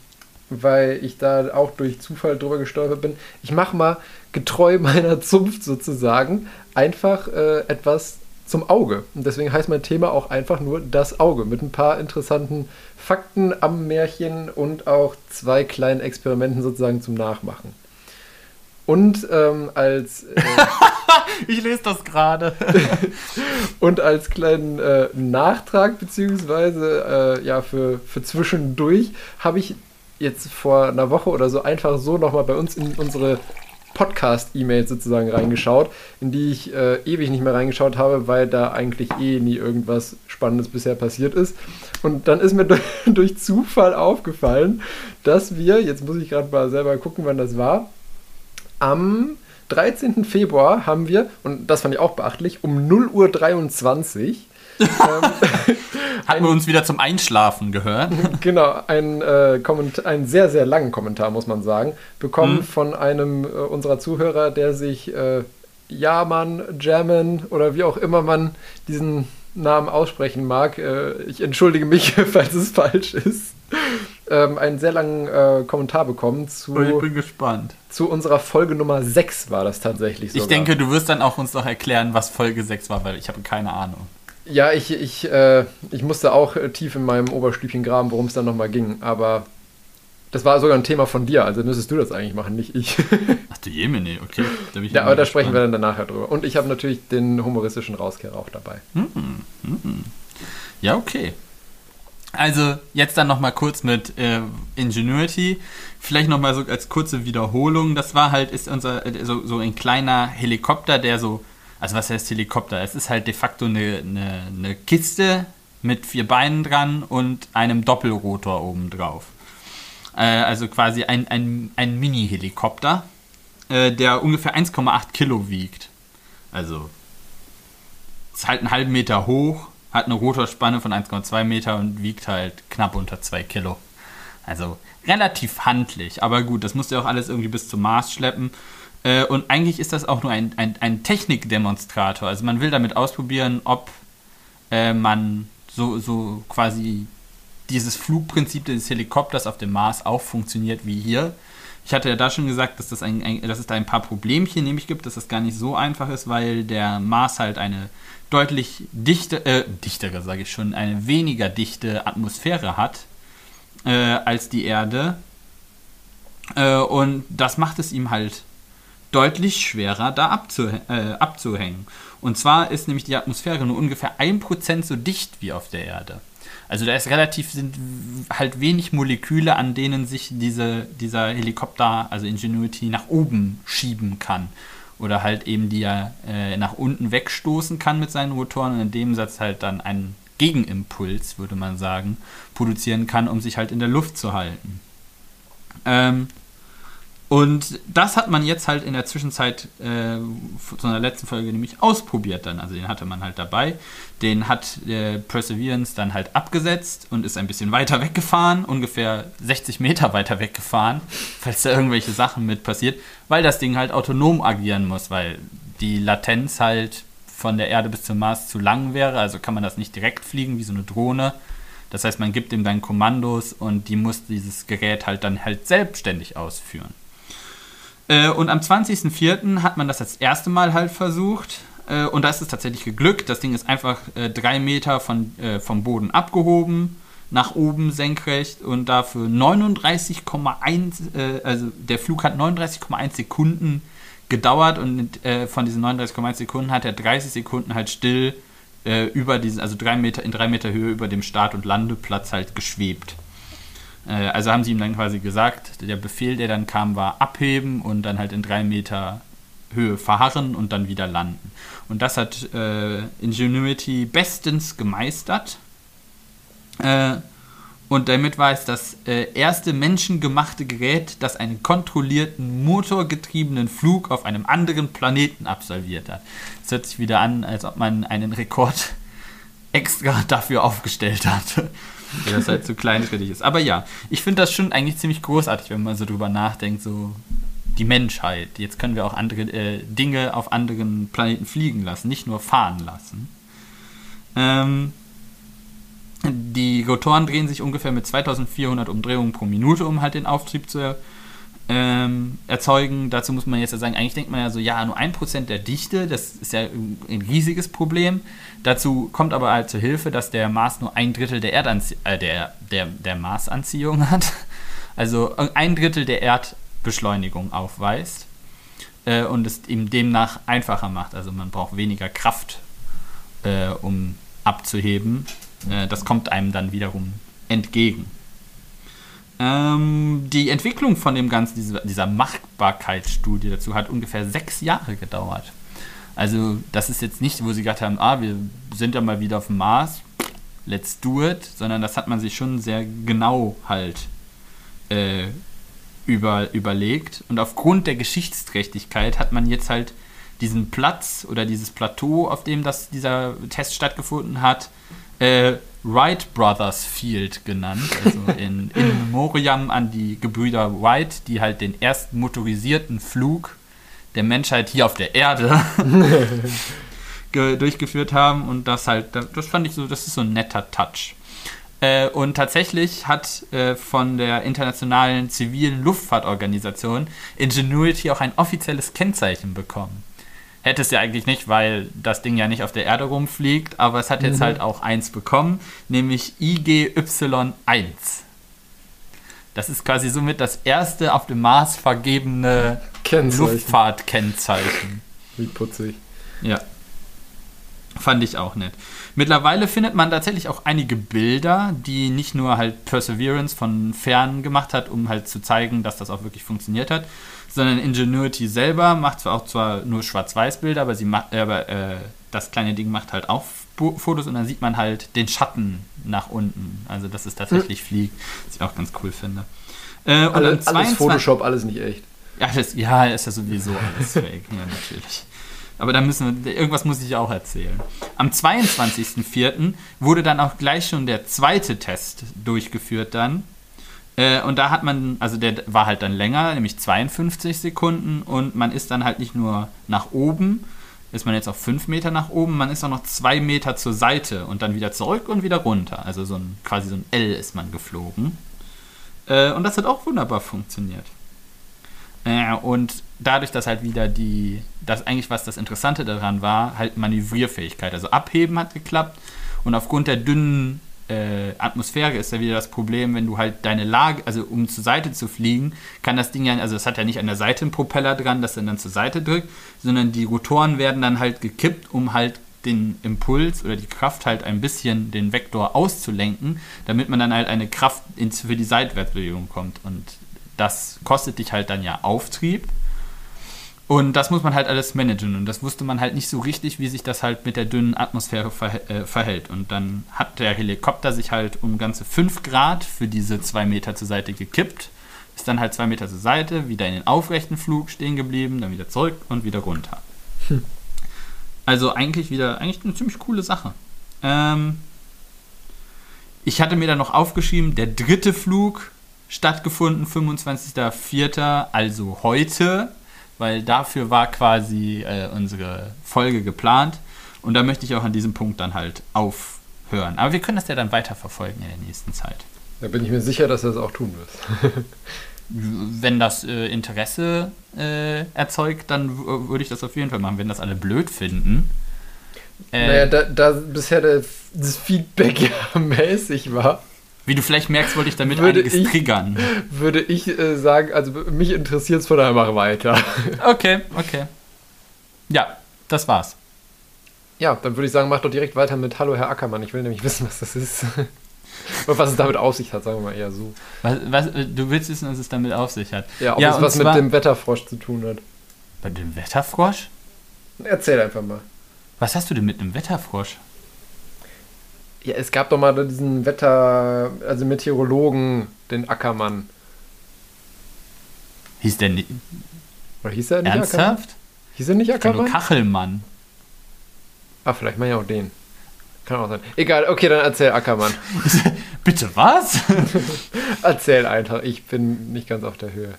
weil ich da auch durch Zufall drüber gestolpert bin, ich mache mal getreu meiner Zunft sozusagen einfach äh, etwas zum Auge. Und deswegen heißt mein Thema auch einfach nur das Auge mit ein paar interessanten Fakten am Märchen und auch zwei kleinen Experimenten sozusagen zum Nachmachen. Und ähm, als. Äh, ich lese das gerade. und als kleinen äh, Nachtrag, beziehungsweise äh, ja, für, für zwischendurch, habe ich jetzt vor einer Woche oder so einfach so nochmal bei uns in unsere Podcast-E-Mails sozusagen reingeschaut, in die ich äh, ewig nicht mehr reingeschaut habe, weil da eigentlich eh nie irgendwas Spannendes bisher passiert ist. Und dann ist mir durch, durch Zufall aufgefallen, dass wir, jetzt muss ich gerade mal selber gucken, wann das war, am 13. Februar haben wir, und das fand ich auch beachtlich, um 0.23 Uhr ähm, Hatten wir uns wieder zum Einschlafen gehört? genau, ein, äh, einen sehr, sehr langen Kommentar, muss man sagen, bekommen hm. von einem äh, unserer Zuhörer, der sich äh, Jaman, German oder wie auch immer man diesen Namen aussprechen mag. Äh, ich entschuldige mich, falls es falsch ist. Ähm, einen sehr langen äh, Kommentar bekommen zu. Ich bin gespannt. Zu unserer Folge Nummer 6 war das tatsächlich so. Ich denke, du wirst dann auch uns noch erklären, was Folge 6 war, weil ich habe keine Ahnung. Ja, ich, ich, äh, ich musste auch äh, tief in meinem Oberstübchen graben, worum es dann nochmal ging. Aber das war sogar ein Thema von dir, also müsstest du das eigentlich machen, nicht ich. Ach du Jemine, okay. Da ja, aber da sprechen wir dann danach drüber. Und ich habe natürlich den humoristischen Rauskehrer auch dabei. Mm -mm. Ja, okay. Also jetzt dann nochmal kurz mit äh, Ingenuity. Vielleicht nochmal so als kurze Wiederholung. Das war halt, ist unser, äh, so, so ein kleiner Helikopter, der so also was heißt Helikopter? Es ist halt de facto eine, eine, eine Kiste mit vier Beinen dran und einem Doppelrotor oben drauf. Äh, also quasi ein, ein, ein Mini-Helikopter, äh, der ungefähr 1,8 Kilo wiegt. Also ist halt einen halben Meter hoch, hat eine Rotorspanne von 1,2 Meter und wiegt halt knapp unter 2 Kilo. Also relativ handlich, aber gut, das musst du auch alles irgendwie bis zum Mars schleppen. Äh, und eigentlich ist das auch nur ein, ein, ein Technikdemonstrator. Also man will damit ausprobieren, ob äh, man so, so quasi dieses Flugprinzip des Helikopters auf dem Mars auch funktioniert wie hier. Ich hatte ja da schon gesagt, dass, das ein, ein, dass es da ein paar Problemchen nämlich gibt, dass das gar nicht so einfach ist, weil der Mars halt eine deutlich dichte, äh, dichtere, sage ich schon, eine weniger dichte Atmosphäre hat äh, als die Erde. Äh, und das macht es ihm halt deutlich schwerer da abzuh äh, abzuhängen. Und zwar ist nämlich die Atmosphäre nur ungefähr 1% so dicht wie auf der Erde. Also da ist relativ, sind halt wenig Moleküle, an denen sich diese, dieser Helikopter, also Ingenuity, nach oben schieben kann. Oder halt eben die er äh, nach unten wegstoßen kann mit seinen Rotoren und in dem Satz halt dann einen Gegenimpuls, würde man sagen, produzieren kann, um sich halt in der Luft zu halten. Ähm, und das hat man jetzt halt in der Zwischenzeit äh, zu einer letzten Folge nämlich ausprobiert dann. Also den hatte man halt dabei. Den hat äh, Perseverance dann halt abgesetzt und ist ein bisschen weiter weggefahren, ungefähr 60 Meter weiter weggefahren, falls da irgendwelche Sachen mit passiert, weil das Ding halt autonom agieren muss, weil die Latenz halt von der Erde bis zum Mars zu lang wäre. Also kann man das nicht direkt fliegen wie so eine Drohne. Das heißt, man gibt ihm dann Kommandos und die muss dieses Gerät halt dann halt selbstständig ausführen. Äh, und am 20.04. hat man das das erste Mal halt versucht. Äh, und da ist es tatsächlich geglückt. Das Ding ist einfach äh, drei Meter von, äh, vom Boden abgehoben, nach oben senkrecht und dafür 39,1, äh, also der Flug hat 39,1 Sekunden gedauert und von diesen 39,1 Sekunden hat er 30 Sekunden halt still über diesen, also drei Meter, in drei Meter Höhe über dem Start- und Landeplatz halt geschwebt. Äh, also haben sie ihm dann quasi gesagt, der Befehl, der dann kam, war abheben und dann halt in drei Meter Höhe verharren und dann wieder landen. Und das hat äh, Ingenuity bestens gemeistert. Äh, und damit war es das äh, erste menschengemachte Gerät, das einen kontrollierten, motorgetriebenen Flug auf einem anderen Planeten absolviert hat. Es hört sich wieder an, als ob man einen Rekord extra dafür aufgestellt hat. Weil das halt so kleinschrittig ist. Aber ja, ich finde das schon eigentlich ziemlich großartig, wenn man so drüber nachdenkt, so die Menschheit. Jetzt können wir auch andere äh, Dinge auf anderen Planeten fliegen lassen, nicht nur fahren lassen. Ähm, die Rotoren drehen sich ungefähr mit 2400 Umdrehungen pro Minute, um halt den Auftrieb zu ähm, erzeugen. Dazu muss man jetzt ja sagen, eigentlich denkt man ja so, ja, nur 1% der Dichte, das ist ja ein riesiges Problem. Dazu kommt aber halt zur Hilfe, dass der Mars nur ein Drittel der, Erdanzie äh, der, der, der Marsanziehung hat. Also ein Drittel der Erdbeschleunigung aufweist äh, und es ihm demnach einfacher macht. Also man braucht weniger Kraft, äh, um abzuheben. Äh, das kommt einem dann wiederum entgegen. Ähm, die Entwicklung von dem Ganzen, dieser, Machbarkeitsstudie dazu, hat ungefähr sechs Jahre gedauert. Also, das ist jetzt nicht, wo sie gesagt haben, ah, wir sind ja mal wieder auf dem Mars, let's do it, sondern das hat man sich schon sehr genau halt äh, über, überlegt. Und aufgrund der Geschichtsträchtigkeit hat man jetzt halt diesen Platz oder dieses Plateau, auf dem das, dieser Test stattgefunden hat, äh, Wright Brothers Field genannt, also in, in Memoriam an die Gebrüder Wright, die halt den ersten motorisierten Flug der Menschheit hier auf der Erde durchgeführt haben und das halt, das fand ich so, das ist so ein netter Touch. Äh, und tatsächlich hat äh, von der internationalen zivilen Luftfahrtorganisation Ingenuity auch ein offizielles Kennzeichen bekommen. Hätte es ja eigentlich nicht, weil das Ding ja nicht auf der Erde rumfliegt, aber es hat jetzt mhm. halt auch eins bekommen, nämlich IGY1. Das ist quasi somit das erste auf dem Mars vergebene Luftfahrtkennzeichen. Wie putzig. Ja. Fand ich auch nett. Mittlerweile findet man tatsächlich auch einige Bilder, die nicht nur halt Perseverance von fern gemacht hat, um halt zu zeigen, dass das auch wirklich funktioniert hat, sondern Ingenuity selber macht zwar auch zwar nur Schwarz-Weiß-Bilder, aber, sie macht, aber äh, das kleine Ding macht halt auch Fotos und dann sieht man halt den Schatten nach unten. Also dass es tatsächlich mhm. fliegt, was ich auch ganz cool finde. Äh, Alle, alles Photoshop, alles nicht echt. Ja, das, ja, ist ja sowieso alles fake, ja, natürlich. Aber da müssen wir, irgendwas muss ich auch erzählen. Am 22.04. wurde dann auch gleich schon der zweite Test durchgeführt dann. Äh, und da hat man, also der war halt dann länger, nämlich 52 Sekunden und man ist dann halt nicht nur nach oben, ist man jetzt auf 5 Meter nach oben, man ist auch noch 2 Meter zur Seite und dann wieder zurück und wieder runter. Also so ein, quasi so ein L ist man geflogen. Äh, und das hat auch wunderbar funktioniert. Äh, und dadurch, dass halt wieder die, das eigentlich was das Interessante daran war, halt Manövrierfähigkeit. Also abheben hat geklappt und aufgrund der dünnen äh, Atmosphäre ist ja wieder das Problem, wenn du halt deine Lage, also um zur Seite zu fliegen, kann das Ding ja, also es hat ja nicht an der Seite einen Propeller dran, das dann, dann zur Seite drückt, sondern die Rotoren werden dann halt gekippt, um halt den Impuls oder die Kraft halt ein bisschen den Vektor auszulenken, damit man dann halt eine Kraft für die Seitwärtsbewegung kommt. Und das kostet dich halt dann ja Auftrieb. Und das muss man halt alles managen. Und das wusste man halt nicht so richtig, wie sich das halt mit der dünnen Atmosphäre ver äh, verhält. Und dann hat der Helikopter sich halt um ganze 5 Grad für diese 2 Meter zur Seite gekippt. Ist dann halt 2 Meter zur Seite, wieder in den aufrechten Flug stehen geblieben, dann wieder zurück und wieder runter. Hm. Also eigentlich wieder, eigentlich eine ziemlich coole Sache. Ähm, ich hatte mir dann noch aufgeschrieben, der dritte Flug stattgefunden, 25.04., also heute weil dafür war quasi äh, unsere Folge geplant. Und da möchte ich auch an diesem Punkt dann halt aufhören. Aber wir können das ja dann weiterverfolgen in der nächsten Zeit. Da bin ich mir sicher, dass du das auch tun wirst. Wenn das äh, Interesse äh, erzeugt, dann würde ich das auf jeden Fall machen. Wenn das alle blöd finden. Äh, naja, da, da bisher das Feedback ja mäßig war, wie du vielleicht merkst, wollte ich damit würde einiges ich, triggern. Würde ich äh, sagen, also mich interessiert es von daher mach weiter. Okay, okay. Ja, das war's. Ja, dann würde ich sagen, mach doch direkt weiter mit Hallo Herr Ackermann. Ich will nämlich wissen, was das ist. Und was es damit auf sich hat, sagen wir mal eher so. Was, was, du willst wissen, was es damit auf sich hat? Ja, ob ja, es was mit dem Wetterfrosch zu tun hat. Bei dem Wetterfrosch? Erzähl einfach mal. Was hast du denn mit einem Wetterfrosch? Ja, es gab doch mal diesen Wetter, also Meteorologen, den Ackermann. Hieß der nicht. Oder hieß er nicht Ernsthaft? Ackermann? Hieß er nicht Ackermann? Nur Kachelmann. Ah, vielleicht mal ja auch den. Kann auch sein. Egal, okay, dann erzähl Ackermann. Bitte was? Erzähl einfach, ich bin nicht ganz auf der Höhe.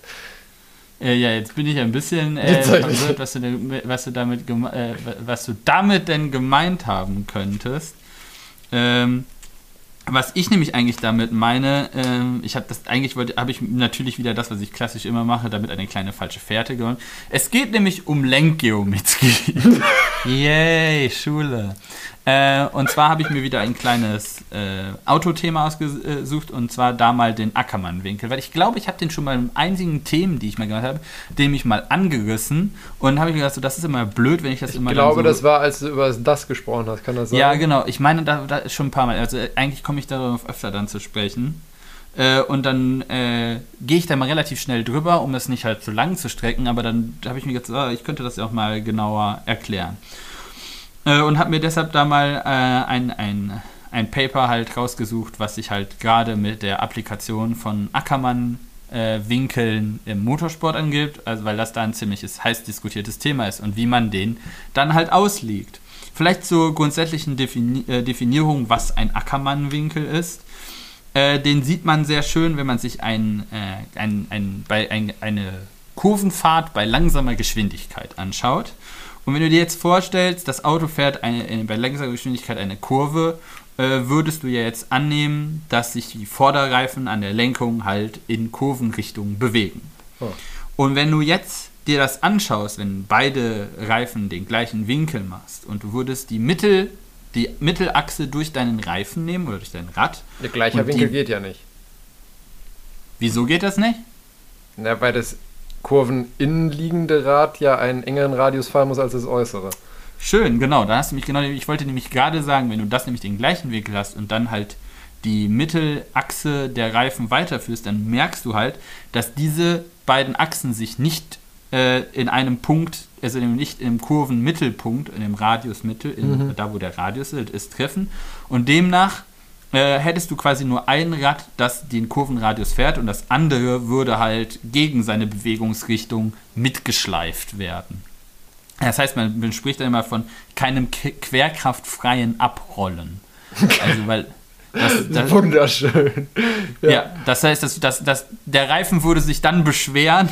Äh, ja, jetzt bin ich ein bisschen äh, ich- verwirrt, was du, denn- was, du damit äh, was du damit denn gemeint haben könntest. Ähm, was ich nämlich eigentlich damit meine, ähm, ich habe das eigentlich wollte, habe ich natürlich wieder das, was ich klassisch immer mache, damit eine kleine falsche Fährte gemacht. Es geht nämlich um Lenkgeometrie. Yay, Schule. Äh, und zwar habe ich mir wieder ein kleines äh, Autothema ausgesucht und zwar da mal den Ackermann-Winkel, weil ich glaube, ich habe den schon mal in einigen Themen, die ich mal gemacht habe, dem ich mal angerissen und habe ich gedacht, so, das ist immer blöd, wenn ich das Ich immer glaube, dann so das war, als du über das gesprochen hast. Kann das sein? ja, genau. Ich meine, da, da ist schon ein paar Mal. Also eigentlich komme ich darauf öfter dann zu sprechen. Äh, und dann äh, gehe ich da mal relativ schnell drüber, um das nicht halt zu lang zu strecken. Aber dann habe ich mir gesagt, ah, ich könnte das ja auch mal genauer erklären. Äh, und habe mir deshalb da mal äh, ein, ein, ein Paper halt rausgesucht, was sich halt gerade mit der Applikation von Ackermann äh, Winkeln im Motorsport angibt, also weil das da ein ziemliches heiß diskutiertes Thema ist und wie man den dann halt auslegt. Vielleicht zur grundsätzlichen Defini äh, Definierung, was ein Ackermann-Winkel ist. Äh, den sieht man sehr schön, wenn man sich ein, äh, ein, ein, bei ein, eine Kurvenfahrt bei langsamer Geschwindigkeit anschaut. Und wenn du dir jetzt vorstellst, das Auto fährt eine, bei langsamer Geschwindigkeit eine Kurve, äh, würdest du ja jetzt annehmen, dass sich die Vorderreifen an der Lenkung halt in Kurvenrichtung bewegen. Oh. Und wenn du jetzt dir das anschaust, wenn beide Reifen den gleichen Winkel machst und du würdest die Mittel, die Mittelachse durch deinen Reifen nehmen oder durch dein Rad, Der gleiche Winkel die- geht ja nicht. wieso geht das nicht? Na, weil das kurveninnenliegende Rad ja einen engeren Radius fahren muss als das äußere. Schön, genau. Da hast du mich genau. Ich wollte nämlich gerade sagen, wenn du das nämlich den gleichen Winkel hast und dann halt die Mittelachse der Reifen weiterführst, dann merkst du halt, dass diese beiden Achsen sich nicht äh, in einem Punkt, also nicht im Kurvenmittelpunkt, in dem Radiusmittel, in, da wo der Radius ist, treffen. Und demnach äh, hättest du quasi nur ein Rad, das den Kurvenradius fährt und das andere würde halt gegen seine Bewegungsrichtung mitgeschleift werden. Das heißt, man man spricht dann immer von keinem que- querkraftfreien Abrollen. Also, weil das, das, Wunderschön. ja. das heißt, dass, dass, dass der Reifen würde sich dann beschweren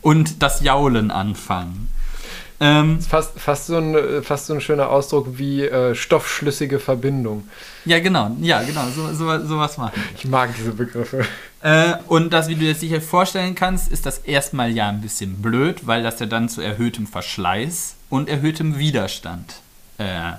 und das Jaulen anfangen. Ähm, Fast, fast, so ein, fast so ein schöner Ausdruck wie äh, stoffschlüssige Verbindung. ja, genau, ja, genau, so, so, sowas machen. Ich mag diese Begriffe. Äh, und das, wie du dir sicher vorstellen kannst, ist das erstmal ja ein bisschen blöd, weil das ja dann zu erhöhtem Verschleiß und erhöhtem Widerstand äh,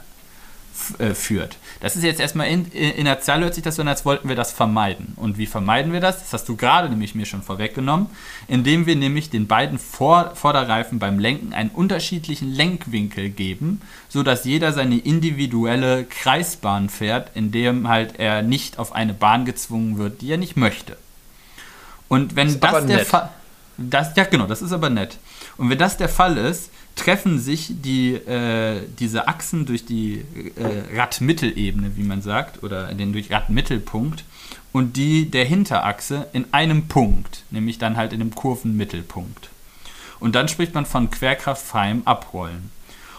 äh, führt. Das ist jetzt erstmal in, in, inertial hört sich das so an, als wollten wir das vermeiden. Und wie vermeiden wir das? Das hast du gerade nämlich mir schon vorweggenommen, indem wir nämlich den beiden Vor Vorderreifen beim Lenken einen unterschiedlichen Lenkwinkel geben, sodass jeder seine individuelle Kreisbahn fährt, in dem halt er nicht auf eine Bahn gezwungen wird, die er nicht möchte. Und wenn das aber der. Fall das, ja, genau, das ist aber nett. Und wenn das der Fall ist, treffen sich die, äh, diese Achsen durch die äh, Radmittelebene, wie man sagt, oder den durch Radmittelpunkt und die der Hinterachse in einem Punkt, nämlich dann halt in dem Kurvenmittelpunkt. Und dann spricht man von querkraftfreiem Abrollen.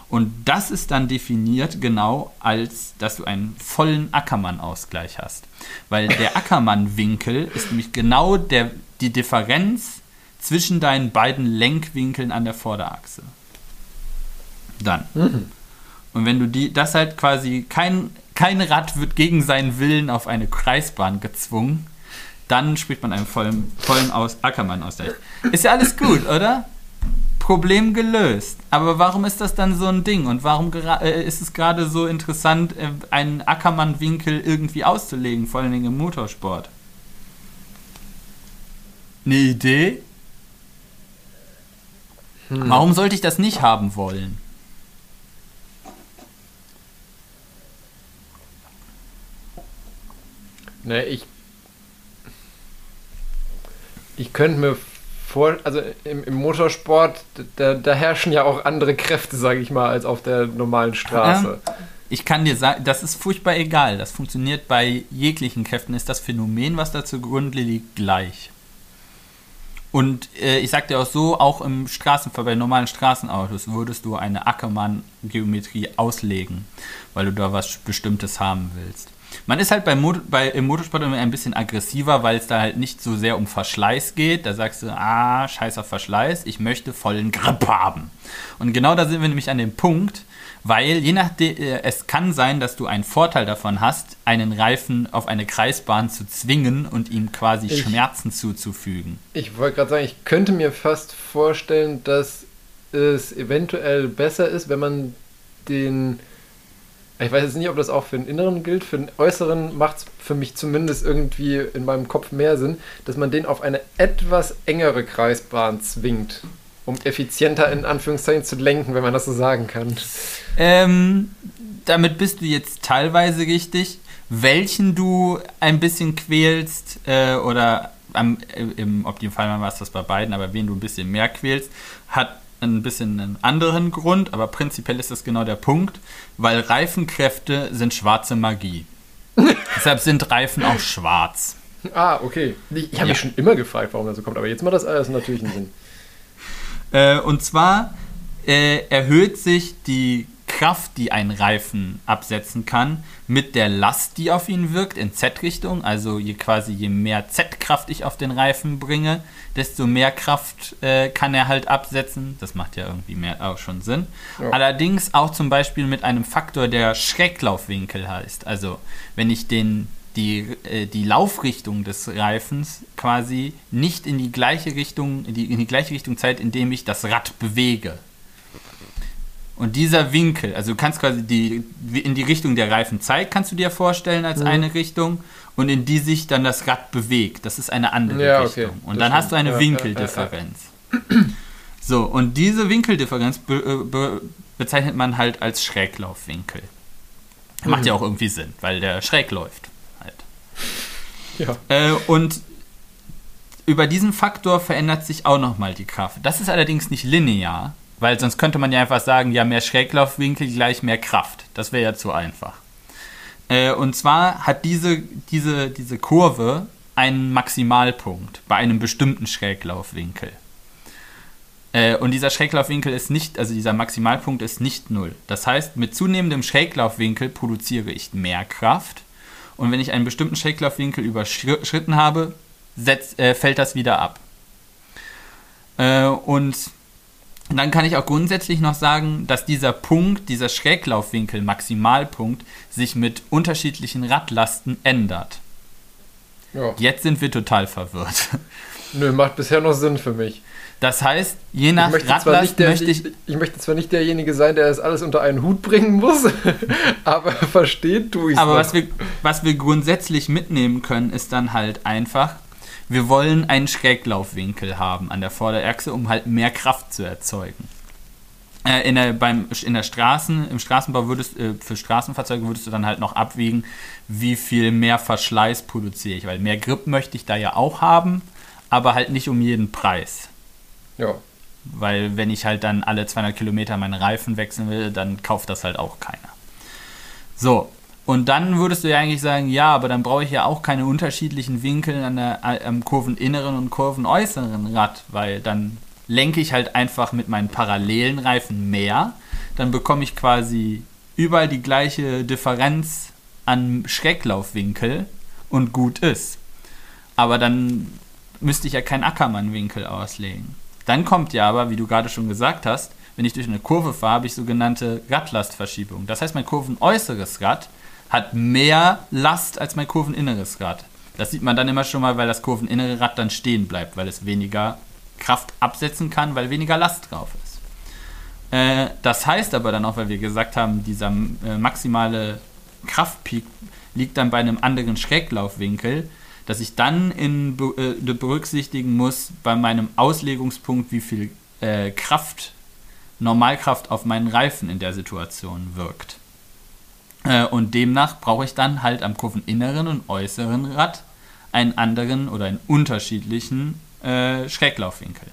Und das ist dann definiert genau als, dass du einen vollen Ackermann-Ausgleich hast. Weil der Ackermann-Winkel ist nämlich genau der, die Differenz zwischen deinen beiden Lenkwinkeln an der Vorderachse. Dann. Und wenn du die, das halt quasi, kein, kein Rad wird gegen seinen Willen auf eine Kreisbahn gezwungen, dann spricht man einen vollen, vollen Aus Ackermann-Ausgleich. Ist ja alles gut, oder? Problem gelöst. Aber warum ist das dann so ein Ding? Und warum äh, ist es gerade so interessant, äh, einen Ackermann-Winkel irgendwie auszulegen, vor allen Dingen im Motorsport? Eine Idee? Warum sollte ich das nicht haben wollen? Ne, ich. Ich könnte mir vor. Also im, im Motorsport, da, da herrschen ja auch andere Kräfte, sage ich mal, als auf der normalen Straße. Ich kann dir sagen, das ist furchtbar egal. Das funktioniert bei jeglichen Kräften. Ist das Phänomen, was da zugrunde liegt, gleich. Und äh, ich sag dir auch so, auch im Straßenverkehr, bei normalen Straßenautos würdest du eine Ackermann-Geometrie auslegen, weil du da was Bestimmtes haben willst. Man ist halt bei, bei im Motorsport immer ein bisschen aggressiver, weil es da halt nicht so sehr um Verschleiß geht. Da sagst du, ah, scheiß auf Verschleiß, ich möchte vollen Grip haben. Und genau da sind wir nämlich an dem Punkt, weil je nachdem, äh, es kann sein, dass du einen Vorteil davon hast, einen Reifen auf eine Kreisbahn zu zwingen und ihm quasi Ich- Schmerzen zuzufügen. Ich wollte gerade sagen, ich könnte mir fast vorstellen, dass es eventuell besser ist, wenn man den. Ich weiß jetzt nicht, ob das auch für den Inneren gilt. Für den Äußeren macht es für mich zumindest irgendwie in meinem Kopf mehr Sinn, dass man den auf eine etwas engere Kreisbahn zwingt, um effizienter in Anführungszeichen zu lenken, wenn man das so sagen kann. Ähm, damit bist du jetzt teilweise richtig. Welchen du ein bisschen quälst, äh, oder am, äh, im Optimalfall war es das bei beiden, aber wen du ein bisschen mehr quälst, hat ein bisschen einen anderen Grund, aber prinzipiell ist das genau der Punkt, weil Reifenkräfte sind schwarze Magie. Deshalb sind Reifen auch schwarz. Ah, okay. Ich, ich habe Ja. mich schon immer gefragt, warum das so kommt, aber jetzt macht das alles natürlich einen Sinn. Äh, und zwar äh, erhöht sich die Kraft, die ein Reifen absetzen kann, mit der Last, die auf ihn wirkt, in Z-Richtung. Also je quasi je mehr Z-Kraft ich auf den Reifen bringe, desto mehr Kraft äh, kann er halt absetzen. Das macht ja irgendwie mehr auch schon Sinn. Ja. Allerdings auch zum Beispiel mit einem Faktor, der Schräglaufwinkel heißt. Also wenn ich den die, äh, die Laufrichtung des Reifens quasi nicht in die gleiche Richtung, in die, in die gleiche Richtung zeigt, indem ich das Rad bewege. Und dieser Winkel, also du kannst quasi die, in die Richtung der Reifen zeigt, kannst du dir vorstellen als Mhm. eine Richtung und in die sich dann das Rad bewegt. Das ist eine andere Ja, okay, Richtung. Und das dann hast du eine stimmt. Ja, ja, Winkeldifferenz. So, und diese Winkeldifferenz be, äh, be, bezeichnet man halt als Schräglaufwinkel. Macht Mhm. ja auch irgendwie Sinn, weil der schräg läuft. Halt. Ja. Äh, und über diesen Faktor verändert sich auch nochmal die Kraft. Das ist allerdings nicht linear, weil sonst könnte man ja einfach sagen, ja, mehr Schräglaufwinkel gleich mehr Kraft. Das wäre ja zu einfach. Äh, und zwar hat diese, diese, diese Kurve einen Maximalpunkt bei einem bestimmten Schräglaufwinkel. Äh, und dieser Schräglaufwinkel ist nicht, also dieser Maximalpunkt ist nicht null. Das heißt, mit zunehmendem Schräglaufwinkel produziere ich mehr Kraft. Und wenn ich einen bestimmten Schräglaufwinkel überschritten habe, setzt, äh, fällt das wieder ab. Äh, und dann kann ich auch grundsätzlich noch sagen, dass dieser Punkt, dieser Schräglaufwinkel, Maximalpunkt, sich mit unterschiedlichen Radlasten ändert. ja. Jetzt sind wir total verwirrt. Nö, macht bisher noch Sinn für mich. Das heißt, je nach ich Radlast nicht der, möchte ich ich, ich möchte zwar nicht derjenige sein, der das alles unter einen Hut bringen muss, aber versteht du ich Aber was wir, was wir grundsätzlich mitnehmen können, ist dann halt einfach, wir wollen einen Schräglaufwinkel haben an der Vorderachse, um halt mehr Kraft zu erzeugen. Äh, in, der, beim, in der Straßen, im Straßenbau würdest, äh, für Straßenfahrzeuge würdest du dann halt noch abwiegen, wie viel mehr Verschleiß produziere ich, weil mehr Grip möchte ich da ja auch haben, aber halt nicht um jeden Preis. Ja. Weil wenn ich halt dann alle 200 Kilometer meinen Reifen wechseln will, dann kauft das halt auch keiner. So, und dann würdest du ja eigentlich sagen, ja, aber dann brauche ich ja auch keine unterschiedlichen Winkel an der, am kurveninneren und kurvenäußeren Rad, weil dann lenke ich halt einfach mit meinen parallelen Reifen mehr. Dann bekomme ich quasi überall die gleiche Differenz an Schräglaufwinkel und gut ist. Aber dann müsste ich ja keinen Ackermann-Winkel auslegen. Dann kommt ja aber, wie du gerade schon gesagt hast, wenn ich durch eine Kurve fahre, habe ich sogenannte Radlastverschiebung. Das heißt, mein kurvenäußeres Rad hat mehr Last als mein kurveninneres Rad. Das sieht man dann immer schon mal, weil das kurveninnere Rad dann stehen bleibt, weil es weniger Kraft absetzen kann, weil weniger Last drauf ist. Äh, das heißt aber dann auch, weil wir gesagt haben, dieser äh, maximale Kraftpeak liegt dann bei einem anderen Schräglaufwinkel, dass ich dann in, äh, berücksichtigen muss bei meinem Auslegungspunkt, wie viel äh, Kraft, Normalkraft auf meinen Reifen in der Situation wirkt. Äh, und demnach brauche ich dann halt am kurveninneren und äußeren Rad einen anderen oder einen unterschiedlichen äh, Schräglaufwinkel.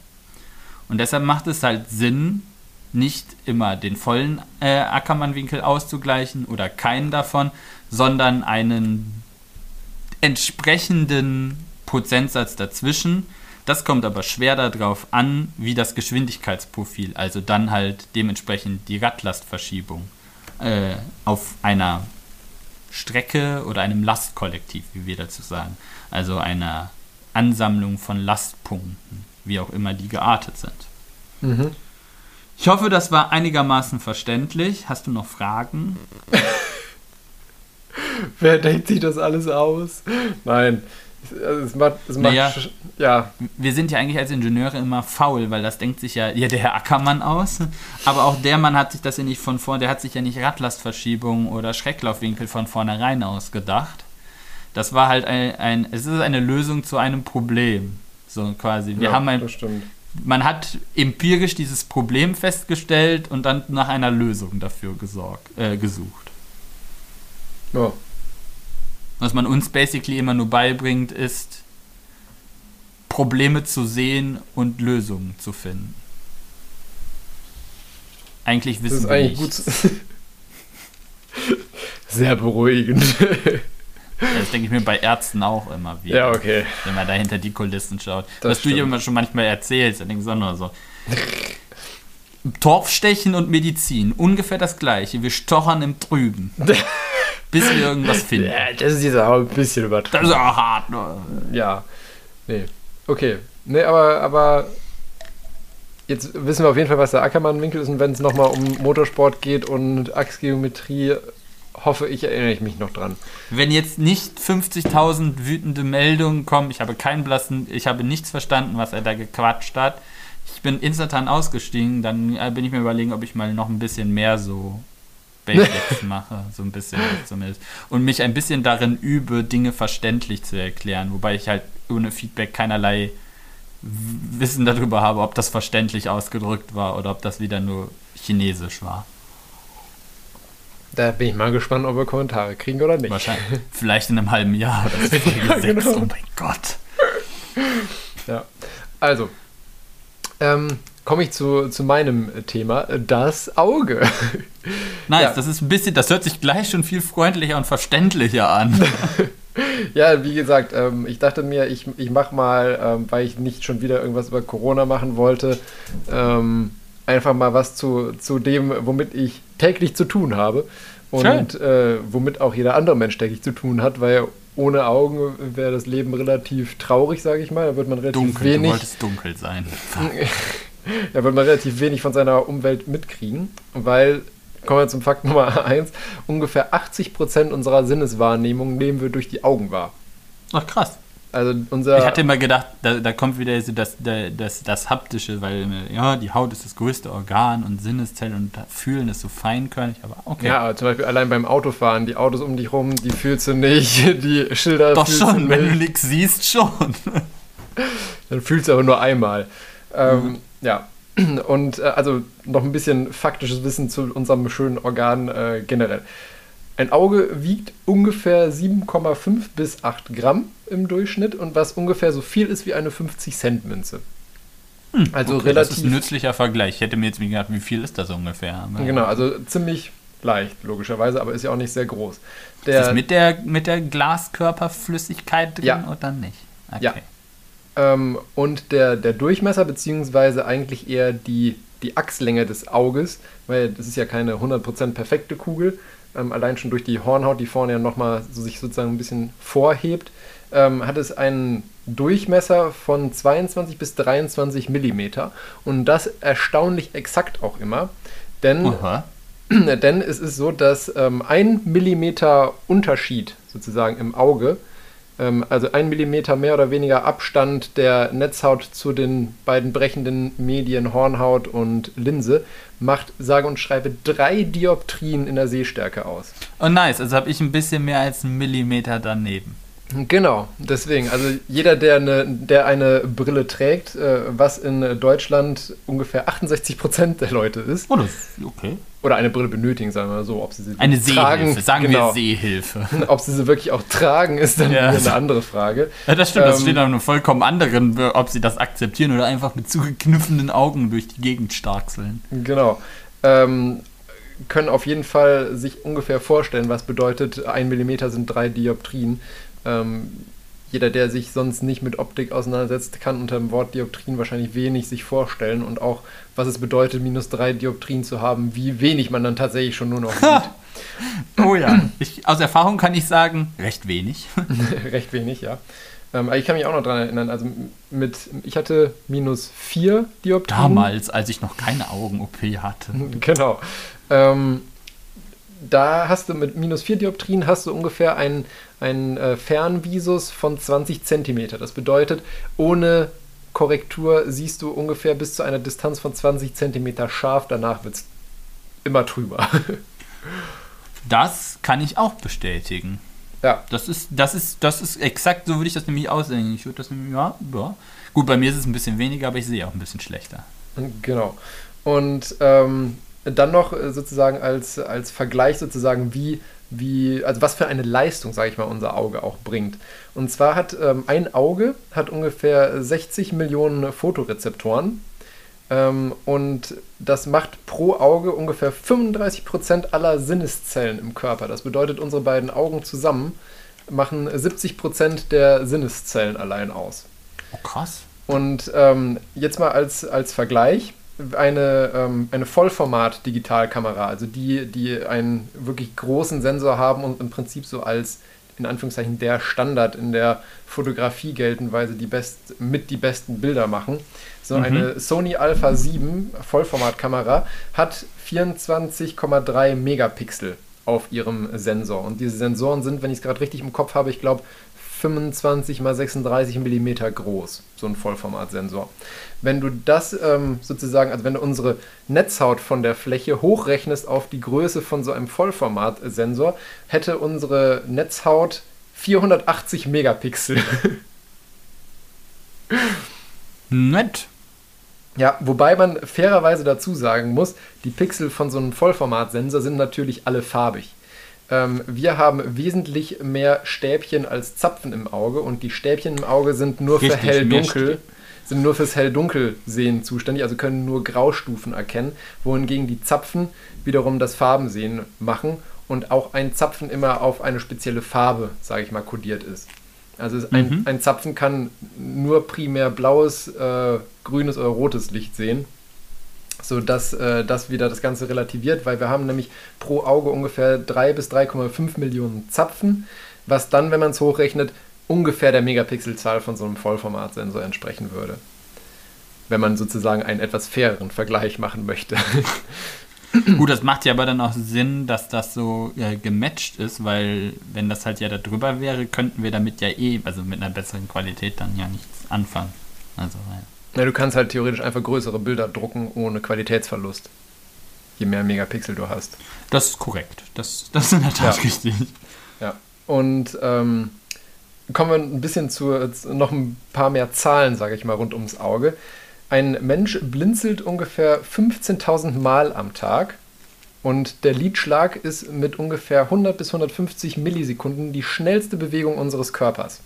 Und deshalb macht es halt Sinn, nicht immer den vollen äh, Ackermann-Winkel auszugleichen oder keinen davon, sondern einen entsprechenden Prozentsatz dazwischen. Das kommt aber schwer darauf an, wie das Geschwindigkeitsprofil, also dann halt dementsprechend die Radlastverschiebung äh, auf einer Strecke oder einem Lastkollektiv, wie wir dazu sagen. Also einer Ansammlung von Lastpunkten, wie auch immer die geartet sind. Mhm. Ich hoffe, das war einigermaßen verständlich. Hast du noch Fragen? Wer denkt sich das alles aus? Nein. Also es macht, es macht Naja. ja, Wir sind ja eigentlich als Ingenieure immer faul, weil das denkt sich ja, ja der Herr Ackermann aus. Aber auch der Mann hat sich das ja nicht von vorn, der hat sich ja nicht Radlastverschiebung oder Schrecklaufwinkel von vornherein ausgedacht. Das war halt ein, ein es ist eine Lösung zu einem Problem. So quasi. Wir ja, haben ein, das stimmt. man hat empirisch dieses Problem festgestellt und dann nach einer Lösung dafür gesorgt, äh, gesucht. Ja. Was man uns basically immer nur beibringt, ist Probleme zu sehen und Lösungen zu finden. Eigentlich Das wissen ist wir eigentlich nichts. gut. Sehr beruhigend. Das denke ich mir bei Ärzten auch immer wieder, ja, okay. wenn man da hinter die Kulissen schaut. Das Was du dir stimmt. immer schon manchmal erzählst, dann denkst du nur so. Torfstechen und Medizin, ungefähr das gleiche. Wir stochern im Trüben, bis wir irgendwas finden. Das ist jetzt auch ein bisschen übertrieben. Das ist auch hart. Ne? Ja. Nee. Okay. Nee, aber, aber jetzt wissen wir auf jeden Fall, was der Ackermann-Winkel ist. Und wenn es nochmal um Motorsport geht und Achsgeometrie, hoffe ich, erinnere ich mich noch dran. Wenn jetzt nicht 50.000 wütende Meldungen kommen, ich habe keinen blassen, ich habe nichts verstanden, was er da gequatscht hat. Ich bin instantan ausgestiegen, dann äh, bin ich mir überlegen, ob ich mal noch ein bisschen mehr so Basics mache, so ein bisschen zumindest. Und mich ein bisschen darin übe, Dinge verständlich zu erklären, wobei ich halt ohne Feedback keinerlei Wissen darüber habe, ob das verständlich ausgedrückt war oder ob das wieder nur Chinesisch war. Da bin ich mal gespannt, ob wir Kommentare kriegen oder nicht. Wahrscheinlich. Vielleicht in einem halben Jahr oder so. Ja, genau. Oh mein Gott. Ja. Also, ähm, komme ich zu, zu meinem Thema, das Auge. Nice, Ja. das ist ein bisschen, das hört sich gleich schon viel freundlicher und verständlicher an. Ja, wie gesagt, ähm, ich dachte mir, ich, ich mache mal, ähm, weil ich nicht schon wieder irgendwas über Corona machen wollte, ähm, einfach mal was zu, zu dem, womit ich täglich zu tun habe. Und äh, womit auch jeder andere Mensch täglich zu tun hat, weil ohne Augen wäre das Leben relativ traurig, sage ich mal. Da wird man relativ Dunkel, du wenig. wolltest dunkel sein. Da wird man relativ wenig von seiner Umwelt mitkriegen, weil, kommen wir zum Fakt Nummer eins, ungefähr 80% unserer Sinneswahrnehmung nehmen wir durch die Augen wahr. Ach krass. Also unser... Ich hatte immer gedacht, da, da kommt wieder so das, das, das, Haptische, weil ja, die Haut ist das größte Organ und Sinneszellen und Fühlen ist so feinkörnig, aber okay. Ja, aber zum Beispiel allein beim Autofahren, die Autos um dich rum, die fühlst du nicht, die Schilder Doch fühlst schon, du wenn du nicht. nichts siehst, schon. Dann fühlst du aber nur einmal. Ähm, Mhm. Ja, und äh, also noch ein bisschen faktisches Wissen zu unserem schönen Organ äh, generell. Ein Auge wiegt ungefähr 7,5 bis 8 Gramm im Durchschnitt und was ungefähr so viel ist wie eine 50-Cent-Münze. also Hm, Okay, Das ist relativ. ein nützlicher Vergleich. Ich hätte mir jetzt gedacht, wie viel ist das ungefähr? Aber- Genau, also ziemlich leicht, logischerweise, aber ist ja auch nicht sehr groß. Ist Der, das mit der, mit der Glaskörperflüssigkeit drin Ja. oder nicht? Okay. Ja. Ähm, und der, der Durchmesser, beziehungsweise eigentlich eher die, die Achslänge des Auges, weil das ist ja keine 100% perfekte Kugel, ähm, allein schon durch die Hornhaut, die vorne ja nochmal so sich sozusagen ein bisschen vorhebt, ähm, hat es einen Durchmesser von 22 bis 23 Millimeter und das erstaunlich exakt auch immer, denn Aha. denn es ist so, dass ähm, ein Millimeter Unterschied sozusagen im Auge, also ein Millimeter mehr oder weniger Abstand der Netzhaut zu den beiden brechenden Medien Hornhaut und Linse, macht sage und schreibe drei Dioptrien in der Sehstärke aus. Oh nice, also habe ich ein bisschen mehr als einen Millimeter daneben. Genau, deswegen, also jeder, der eine, der eine Brille trägt, äh, was in Deutschland ungefähr 68 Prozent der Leute ist, Oh, das ist okay. Oder eine Brille benötigen, sagen wir mal so, ob sie sie Eine tragen, Sehhilfe, sagen genau. wir Sehhilfe. Ob sie sie wirklich auch tragen, ist dann Ja. eine andere Frage. Ja, das stimmt, das Ähm, steht auf einem vollkommen anderen, ob sie das akzeptieren oder einfach mit zugekniffenen Augen durch die Gegend starkseln. Genau. Ähm, können auf jeden Fall sich ungefähr vorstellen, was bedeutet, ein Millimeter sind drei Dioptrien. Ähm, jeder, der sich sonst nicht mit Optik auseinandersetzt, kann unter dem Wort Dioptrien wahrscheinlich wenig sich vorstellen und auch, was es bedeutet, minus drei Dioptrien zu haben, wie wenig man dann tatsächlich schon nur noch sieht. Oh ja, ich, aus Erfahrung kann ich sagen, recht wenig. recht wenig, ja. Ähm, aber ich kann mich auch noch daran erinnern, also mit, ich hatte minus 4 Dioptrien. Damals, als ich noch keine Augen-OP hatte. Genau. Ähm, da hast du mit minus 4 Dioptrien hast du ungefähr einen, einen äh, Fernvisus von 20 Zentimeter. Das bedeutet, ohne Korrektur siehst du ungefähr bis zu einer Distanz von 20 Zentimeter scharf. Danach wird es immer trüber. Das kann ich auch bestätigen. Ja. Das ist, das ist, das ist exakt so würde ich das nämlich aussehen. Ich würde das nämlich, ja, ja. Gut, bei mir ist es ein bisschen weniger, aber ich sehe auch ein bisschen schlechter. Genau. Und ähm, dann noch äh, sozusagen als, als Vergleich sozusagen, wie, wie, also was für eine Leistung, sage ich mal, unser Auge auch bringt. Und zwar hat ähm, ein Auge hat ungefähr 60 Millionen Fotorezeptoren ähm, und das macht pro Auge ungefähr 35 Prozent aller Sinneszellen im Körper. Das bedeutet, unsere beiden Augen zusammen machen 70 Prozent der Sinneszellen allein aus. Oh, krass. Und ähm, jetzt mal als, als Vergleich, eine, ähm, eine Vollformat-Digitalkamera, also die, die einen wirklich großen Sensor haben und im Prinzip so als in Anführungszeichen der Standard in der Fotografie gelten, weil sie die best, mit die besten Bilder machen. So mhm. eine Sony Alpha 7 Vollformatkamera hat 24,3 Megapixel auf ihrem Sensor. Und diese Sensoren sind, wenn ich es gerade richtig im Kopf habe, ich glaube 25 mal 36 mm groß, so ein Vollformatsensor. Wenn du das ähm, sozusagen, also wenn du unsere Netzhaut von der Fläche hochrechnest auf die Größe von so einem Vollformatsensor, hätte unsere Netzhaut 480 Megapixel. Nett. Ja, wobei man fairerweise dazu sagen muss, die Pixel von so einem Vollformatsensor sind natürlich alle farbig. Ähm, wir haben wesentlich mehr Stäbchen als Zapfen im Auge und die Stäbchen im Auge sind nur Richtig, für hell-dunkel sind nur fürs Hell-Dunkel-Sehen zuständig, also können nur Graustufen erkennen, wohingegen die Zapfen wiederum das Farbensehen machen und auch ein Zapfen immer auf eine spezielle Farbe, sage ich mal, kodiert ist. Also ein, mhm. ein Zapfen kann nur primär blaues, äh, grünes oder rotes Licht sehen, sodass äh, das wieder das Ganze relativiert, weil wir haben nämlich pro Auge ungefähr 3 bis 3,5 Millionen Zapfen, was dann, wenn man es hochrechnet, ungefähr der Megapixelzahl von so einem Vollformatsensor entsprechen würde. Wenn man sozusagen einen etwas faireren Vergleich machen möchte. Gut, das macht ja aber dann auch Sinn, dass das so äh, gematcht ist, weil wenn das halt ja da drüber wäre, könnten wir damit ja eh, also mit einer besseren Qualität dann ja nichts anfangen. Also, ja. Ja du kannst halt theoretisch einfach größere Bilder drucken ohne Qualitätsverlust. Je mehr Megapixel du hast. Das ist korrekt. Das, das ist in der Tat ja. richtig. Ja. Und ähm, kommen wir ein bisschen zu noch ein paar mehr Zahlen, sage ich mal, rund ums Auge. Ein Mensch blinzelt ungefähr 15.000 Mal am Tag und der Lidschlag ist mit ungefähr 100 bis 150 Millisekunden die schnellste Bewegung unseres Körpers.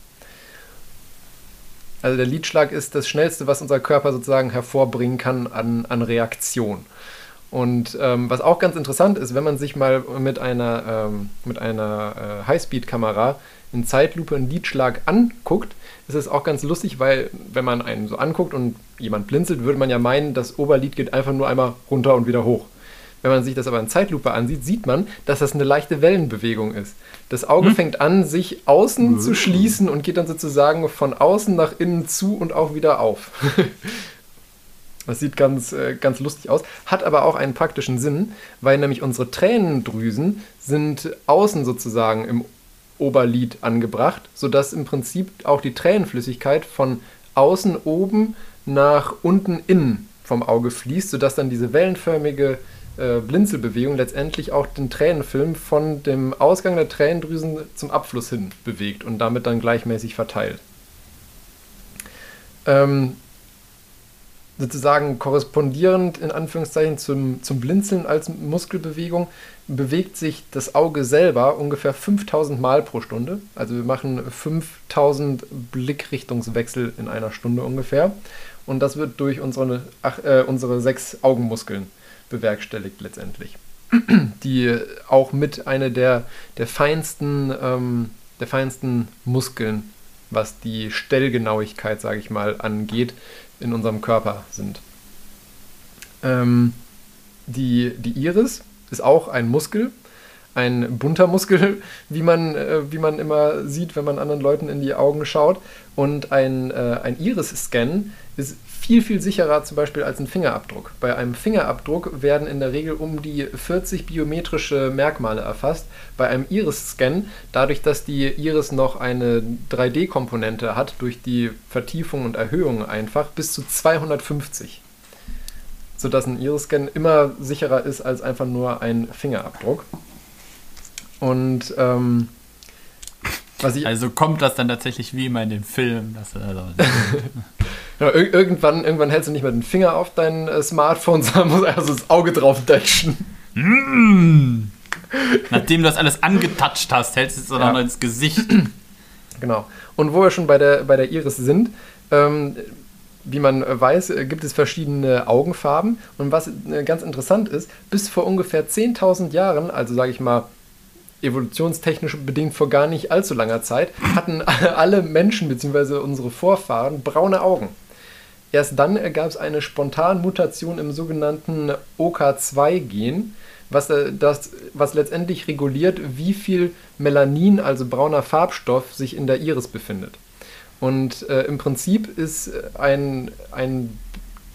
Also der Lidschlag ist das schnellste, was unser Körper sozusagen hervorbringen kann an, an Reaktion. Und ähm, was auch ganz interessant ist, wenn man sich mal mit einer, ähm, einer äh, Highspeed-Kamera in Zeitlupe einen Lidschlag anguckt, ist es auch ganz lustig, weil wenn man einen so anguckt und jemand blinzelt, würde man ja meinen, das Oberlid geht einfach nur einmal runter und wieder hoch. Wenn man sich das aber in Zeitlupe ansieht, sieht man, dass das eine leichte Wellenbewegung ist. Das Auge hm? fängt an, sich außen zu schließen und geht dann sozusagen von außen nach innen zu und auch wieder auf. Das sieht ganz, äh, ganz lustig aus, hat aber auch einen praktischen Sinn, weil nämlich unsere Tränendrüsen sind außen sozusagen im Oberlid angebracht, sodass im Prinzip auch die Tränenflüssigkeit von außen oben nach unten innen vom Auge fließt, sodass dann diese wellenförmige äh, Blinzelbewegung letztendlich auch den Tränenfilm von dem Ausgang der Tränendrüsen zum Abfluss hin bewegt und damit dann gleichmäßig verteilt. Ähm, sozusagen korrespondierend in Anführungszeichen zum, zum Blinzeln als Muskelbewegung bewegt sich das Auge selber ungefähr 5000 Mal pro Stunde. Also wir machen 5000 Blickrichtungswechsel in einer Stunde ungefähr. Und das wird durch unsere, ach, äh, unsere sechs Augenmuskeln bewerkstelligt letztendlich. Die auch mit einer der, der, feinsten, ähm, der feinsten Muskeln, was die Stellgenauigkeit, sage ich mal, angeht, in unserem Körper sind. Ähm, die, die Iris ist auch ein Muskel, ein bunter Muskel, wie man, äh, wie man immer sieht, wenn man anderen Leuten in die Augen schaut. Und ein, äh, ein Iris-Scan ist viel, viel sicherer zum Beispiel als ein Fingerabdruck. Bei einem Fingerabdruck werden in der Regel um die 40 biometrische Merkmale erfasst. Bei einem Iris-Scan, dadurch, dass die Iris noch eine 3D-Komponente hat, durch die Vertiefung und Erhöhung einfach, bis zu 250. Sodass ein Iris-Scan immer sicherer ist als einfach nur ein Fingerabdruck. Und ähm, also kommt das dann tatsächlich wie immer in den Film. Dass, also ja, ir irgendwann, irgendwann hältst du nicht mehr den Finger auf dein äh, Smartphone, sondern musst also das Auge drauf datschen. Mm. Nachdem du das alles angetatscht hast, hältst du es dann ja. noch ins Gesicht. Genau. Und wo wir schon bei der, bei der Iris sind, ähm, wie man weiß, äh, gibt es verschiedene Augenfarben. Und was äh, ganz interessant ist, bis vor ungefähr 10.000 Jahren, also sage ich mal evolutionstechnisch bedingt vor gar nicht allzu langer Zeit, hatten alle Menschen bzw. unsere Vorfahren braune Augen. Erst dann gab es eine Spontanmutation im sogenannten OK2-Gen, was, äh, das, was letztendlich reguliert, wie viel Melanin, also brauner Farbstoff, sich in der Iris befindet. Und äh, im Prinzip ist ein, ein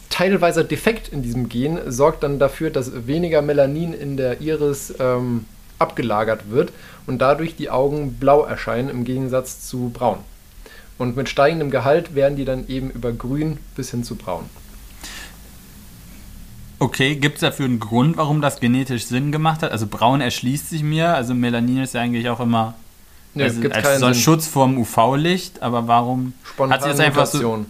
teilweiser Defekt in diesem Gen, sorgt dann dafür, dass weniger Melanin in der Iris ähm, abgelagert wird und dadurch die Augen blau erscheinen im Gegensatz zu braun. Und mit steigendem Gehalt werden die dann eben über grün bis hin zu braun. Okay, gibt es dafür einen Grund, warum das genetisch Sinn gemacht hat? Also braun erschließt sich mir, also Melanin ist ja eigentlich auch immer nee, also als so ein Schutz vorm UV-Licht, aber warum Spontane hat sie jetzt einfach so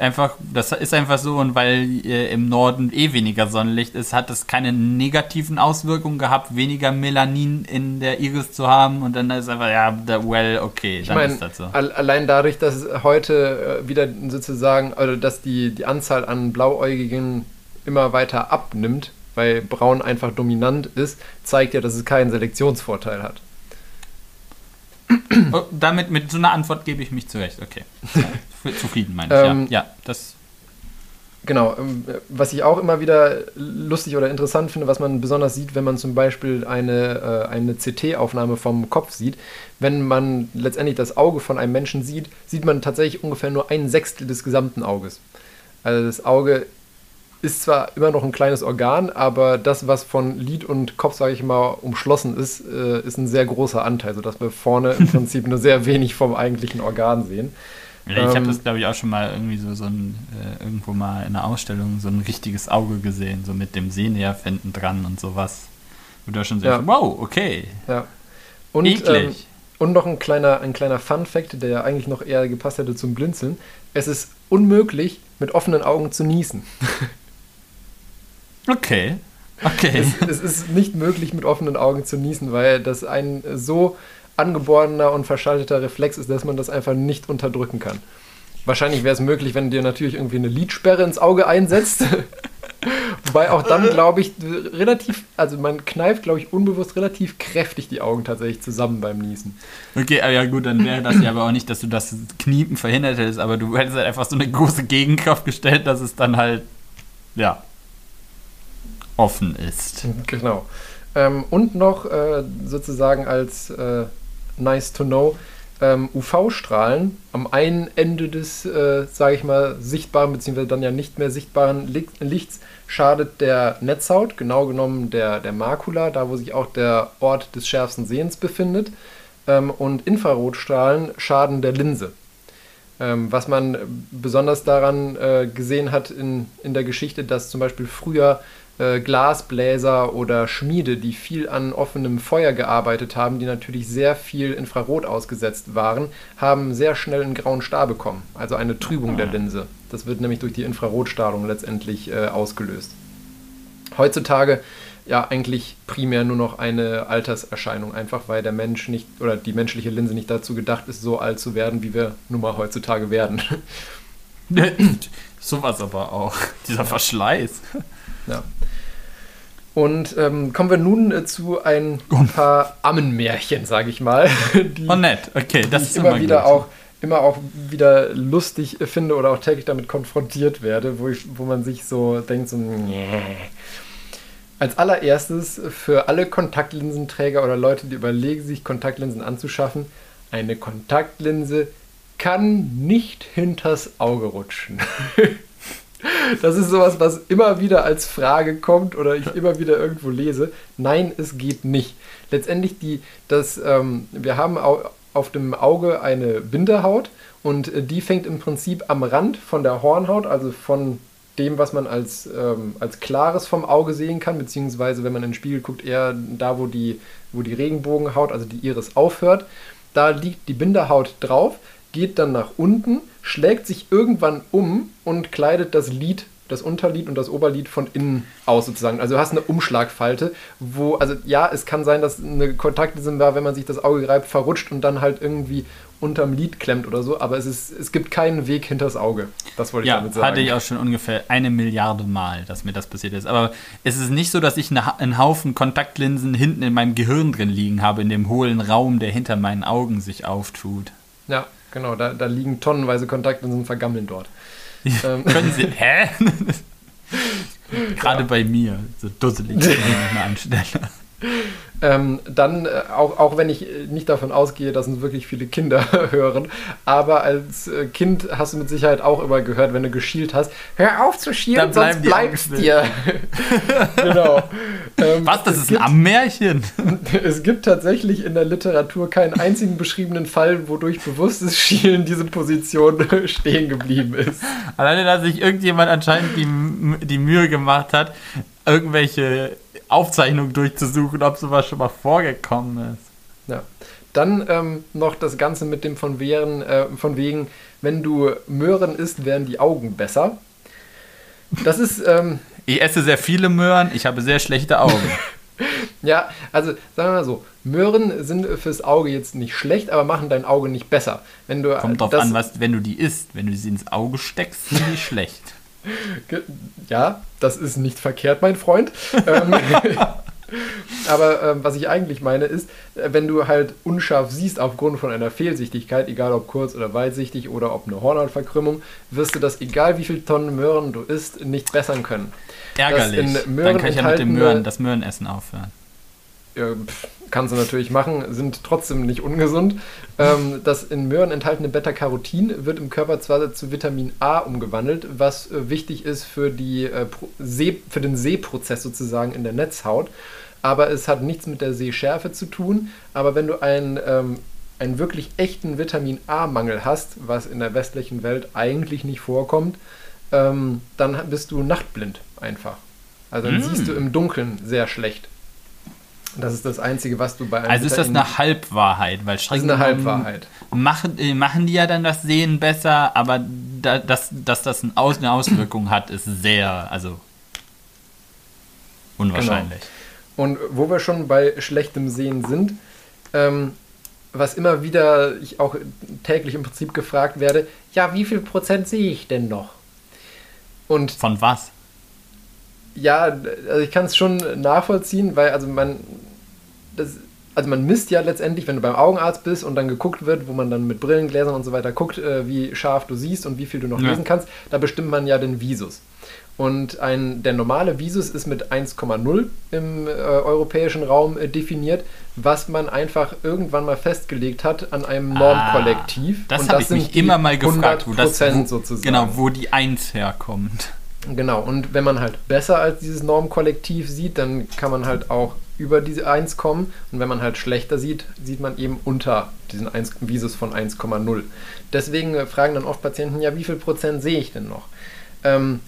einfach, das ist einfach so und weil äh, im Norden eh weniger Sonnenlicht ist, hat es keine negativen Auswirkungen gehabt, weniger Melanin in der Iris zu haben und dann ist einfach, ja, well, okay, dann ich mein, ist das so. Allein dadurch, dass heute äh, wieder sozusagen, also dass die, die Anzahl an Blauäugigen immer weiter abnimmt, weil Braun einfach dominant ist, zeigt ja, dass es keinen Selektionsvorteil hat. Oh, damit mit so einer Antwort gebe ich mich zurecht. Okay. Zufrieden meine ich, ähm, ja. ja. Das Genau, ähm, was ich auch immer wieder lustig oder interessant finde, was man besonders sieht, wenn man zum Beispiel eine, äh, eine CT-Aufnahme vom Kopf sieht, wenn man letztendlich das Auge von einem Menschen sieht, sieht man tatsächlich ungefähr nur ein Sechstel des gesamten Auges. Also das Auge ist zwar immer noch ein kleines Organ, aber das, was von Lid und Kopf, sage ich mal, umschlossen ist, äh, ist ein sehr großer Anteil, sodass wir vorne im Prinzip nur sehr wenig vom eigentlichen Organ sehen. Ich habe ähm, das, glaube ich, auch schon mal irgendwie so, so ein, äh, irgendwo mal in einer Ausstellung so ein richtiges Auge gesehen, so mit dem Sehnerv hinten dran und sowas. Und da schon so, ja. wow, okay. Ja. Und. Ähm, und noch ein kleiner, ein kleiner Fun-Fact, der ja eigentlich noch eher gepasst hätte zum Blinzeln. Es ist unmöglich, mit offenen Augen zu niesen. Okay. Okay. Es, es, ist nicht möglich, mit offenen Augen zu niesen, weil das ein so angeborener und verschalteter Reflex ist, dass man das einfach nicht unterdrücken kann. Wahrscheinlich wäre es möglich, wenn du dir natürlich irgendwie eine Lidsperre ins Auge einsetzt. Wobei auch dann, glaube ich, relativ, also man kneift, glaube ich, unbewusst relativ kräftig die Augen tatsächlich zusammen beim Niesen. Okay, ja gut, dann wäre das ja aber auch nicht, dass du das Kniepen verhindert hättest, aber du hättest halt einfach so eine große Gegenkraft gestellt, dass es dann halt, ja, offen ist. Genau. Ähm, und noch äh, sozusagen als äh, nice to know, ähm, UV-Strahlen am einen Ende des, äh, sage ich mal, sichtbaren bzw. dann ja nicht mehr sichtbaren Lichts schadet der Netzhaut, genau genommen der, der Makula, da wo sich auch der Ort des schärfsten Sehens befindet. Ähm, und Infrarotstrahlen schaden der Linse. Ähm, was man besonders daran äh, gesehen hat in, in der Geschichte, dass zum Beispiel früher äh, Glasbläser oder Schmiede, die viel an offenem Feuer gearbeitet haben, die natürlich sehr viel Infrarot ausgesetzt waren, haben sehr schnell einen grauen Star bekommen, also eine Trübung der ah. Linse. Das wird nämlich durch die Infrarotstrahlung letztendlich äh, ausgelöst. Heutzutage ja eigentlich primär nur noch eine Alterserscheinung, einfach weil der Mensch nicht oder die menschliche Linse nicht dazu gedacht ist, so alt zu werden, wie wir nun mal heutzutage werden. Sowas aber auch. Dieser Verschleiß. Ja. Und ähm, kommen wir nun äh, zu ein paar Ammenmärchen, sage ich mal. Die, oh nett, okay, das ist immer, immer wieder gut. auch immer auch wieder lustig finde oder auch täglich damit konfrontiert werde, wo, ich, wo man sich so denkt, so, nee. als allererstes für alle Kontaktlinsenträger oder Leute, die überlegen, sich Kontaktlinsen anzuschaffen, eine Kontaktlinse kann nicht hinters Auge rutschen. Das ist sowas, was immer wieder als Frage kommt oder ich immer wieder irgendwo lese. Nein, es geht nicht. Letztendlich die, das, ähm, wir haben auf dem Auge eine Bindehaut und äh, die fängt im Prinzip am Rand von der Hornhaut, also von dem, was man als, ähm, als Klares vom Auge sehen kann, beziehungsweise wenn man in den Spiegel guckt, eher da, wo die, wo die Regenbogenhaut, also die Iris aufhört. Da liegt die Bindehaut drauf, geht dann nach unten, schlägt sich irgendwann um und kleidet das Lid das Unterlied und das Oberlied von innen aus sozusagen. Also du hast eine Umschlagfalte, wo, also ja, es kann sein, dass eine Kontaktlinse, wenn man sich das Auge reibt, verrutscht und dann halt irgendwie unterm Lid klemmt oder so, aber es, ist, es gibt keinen Weg hinters Auge. Das wollte ich ja, damit sagen. hatte ich auch schon ungefähr eine Milliarde Mal, dass mir das passiert ist. Aber es ist nicht so, dass ich eine, einen Haufen Kontaktlinsen hinten in meinem Gehirn drin liegen habe, in dem hohlen Raum, der hinter meinen Augen sich auftut. Ja, genau, da, da liegen tonnenweise Kontaktlinsen vergammeln dort. Ähm. Können Sie. Hä? Gerade ja. bei mir, so dusselig, wenn ich mal anstelle. Ähm, dann, äh, auch, auch wenn ich äh, nicht davon ausgehe, dass uns wirklich viele Kinder hören, aber als äh, Kind hast du mit Sicherheit auch immer gehört, wenn du geschielt hast, hör auf zu schielen, sonst bleibst dir. genau. Ähm, Was, das ist gibt, ein Ammärchen? es gibt tatsächlich in der Literatur keinen einzigen beschriebenen Fall, wodurch bewusstes Schielen diese Position stehen geblieben ist. Alleine, dass sich irgendjemand anscheinend die, die Mühe gemacht hat, irgendwelche Aufzeichnungen durchzusuchen, ob sowas schon mal vorgekommen ist. Ja. Dann ähm, noch das Ganze mit dem von, Wehren, äh, von wegen, wenn du Möhren isst, werden die Augen besser. Das ist. Ähm, ich esse sehr viele Möhren, ich habe sehr schlechte Augen. ja, also sagen wir mal so, Möhren sind fürs Auge jetzt nicht schlecht, aber machen dein Auge nicht besser. Wenn du, Kommt drauf an, was, wenn du die isst. Wenn du sie ins Auge steckst, sind die schlecht. Ja, das ist nicht verkehrt, mein Freund. Ähm, aber ähm, was ich eigentlich meine ist, äh, wenn du halt unscharf siehst aufgrund von einer Fehlsichtigkeit, egal ob kurz- oder weitsichtig oder ob eine Hornhautverkrümmung, wirst du das, egal wie viele Tonnen Möhren du isst, nicht bessern können. Ärgerlich. Dann kann ich ja mit dem Möhren, das Möhrenessen aufhören. Ja, pff, kannst du natürlich machen, sind trotzdem nicht ungesund. Ähm, das in Möhren enthaltene Beta-Carotin wird im Körper zwar zu Vitamin A umgewandelt, was äh, wichtig ist für, die, äh, für den Sehprozess sozusagen in der Netzhaut, aber es hat nichts mit der Sehschärfe zu tun. Aber wenn du einen, ähm, einen wirklich echten Vitamin A-Mangel hast, was in der westlichen Welt eigentlich nicht vorkommt, ähm, dann bist du nachtblind einfach. Also dann mm. siehst du im Dunkeln sehr schlecht. Das ist das Einzige, was du bei einem. Also ist das eine Halbwahrheit, weil streng Das ist eine Halbwahrheit. Machen, äh, machen die ja dann das Sehen besser, aber da, dass, dass das eine Auswirkung hat, ist sehr, also unwahrscheinlich. Genau. Und wo wir schon bei schlechtem Sehen sind, ähm, was immer wieder ich auch täglich im Prinzip gefragt werde, ja, wie viel Prozent sehe ich denn noch? Und Von was? Ja, also ich kann es schon nachvollziehen, weil also man das, also man misst ja letztendlich, wenn du beim Augenarzt bist und dann geguckt wird, wo man dann mit Brillengläsern und so weiter guckt, äh, wie scharf du siehst und wie viel du noch ja. lesen kannst, da bestimmt man ja den Visus. Und ein, der normale Visus ist mit 1,0 im äh, europäischen Raum äh, definiert, was man einfach irgendwann mal festgelegt hat an einem ah, Normkollektiv. Ah, das habe ich mich immer mal gefragt, wo das wo, sozusagen. Genau, wo die 1 herkommt. Genau, und wenn man halt besser als dieses Normkollektiv sieht, dann kann man halt auch über diese 1 kommen. Und wenn man halt schlechter sieht, sieht man eben unter diesen 1, Visus von 1,0. Deswegen äh, fragen dann oft Patienten, ja, wie viel Prozent sehe ich denn noch? Ähm,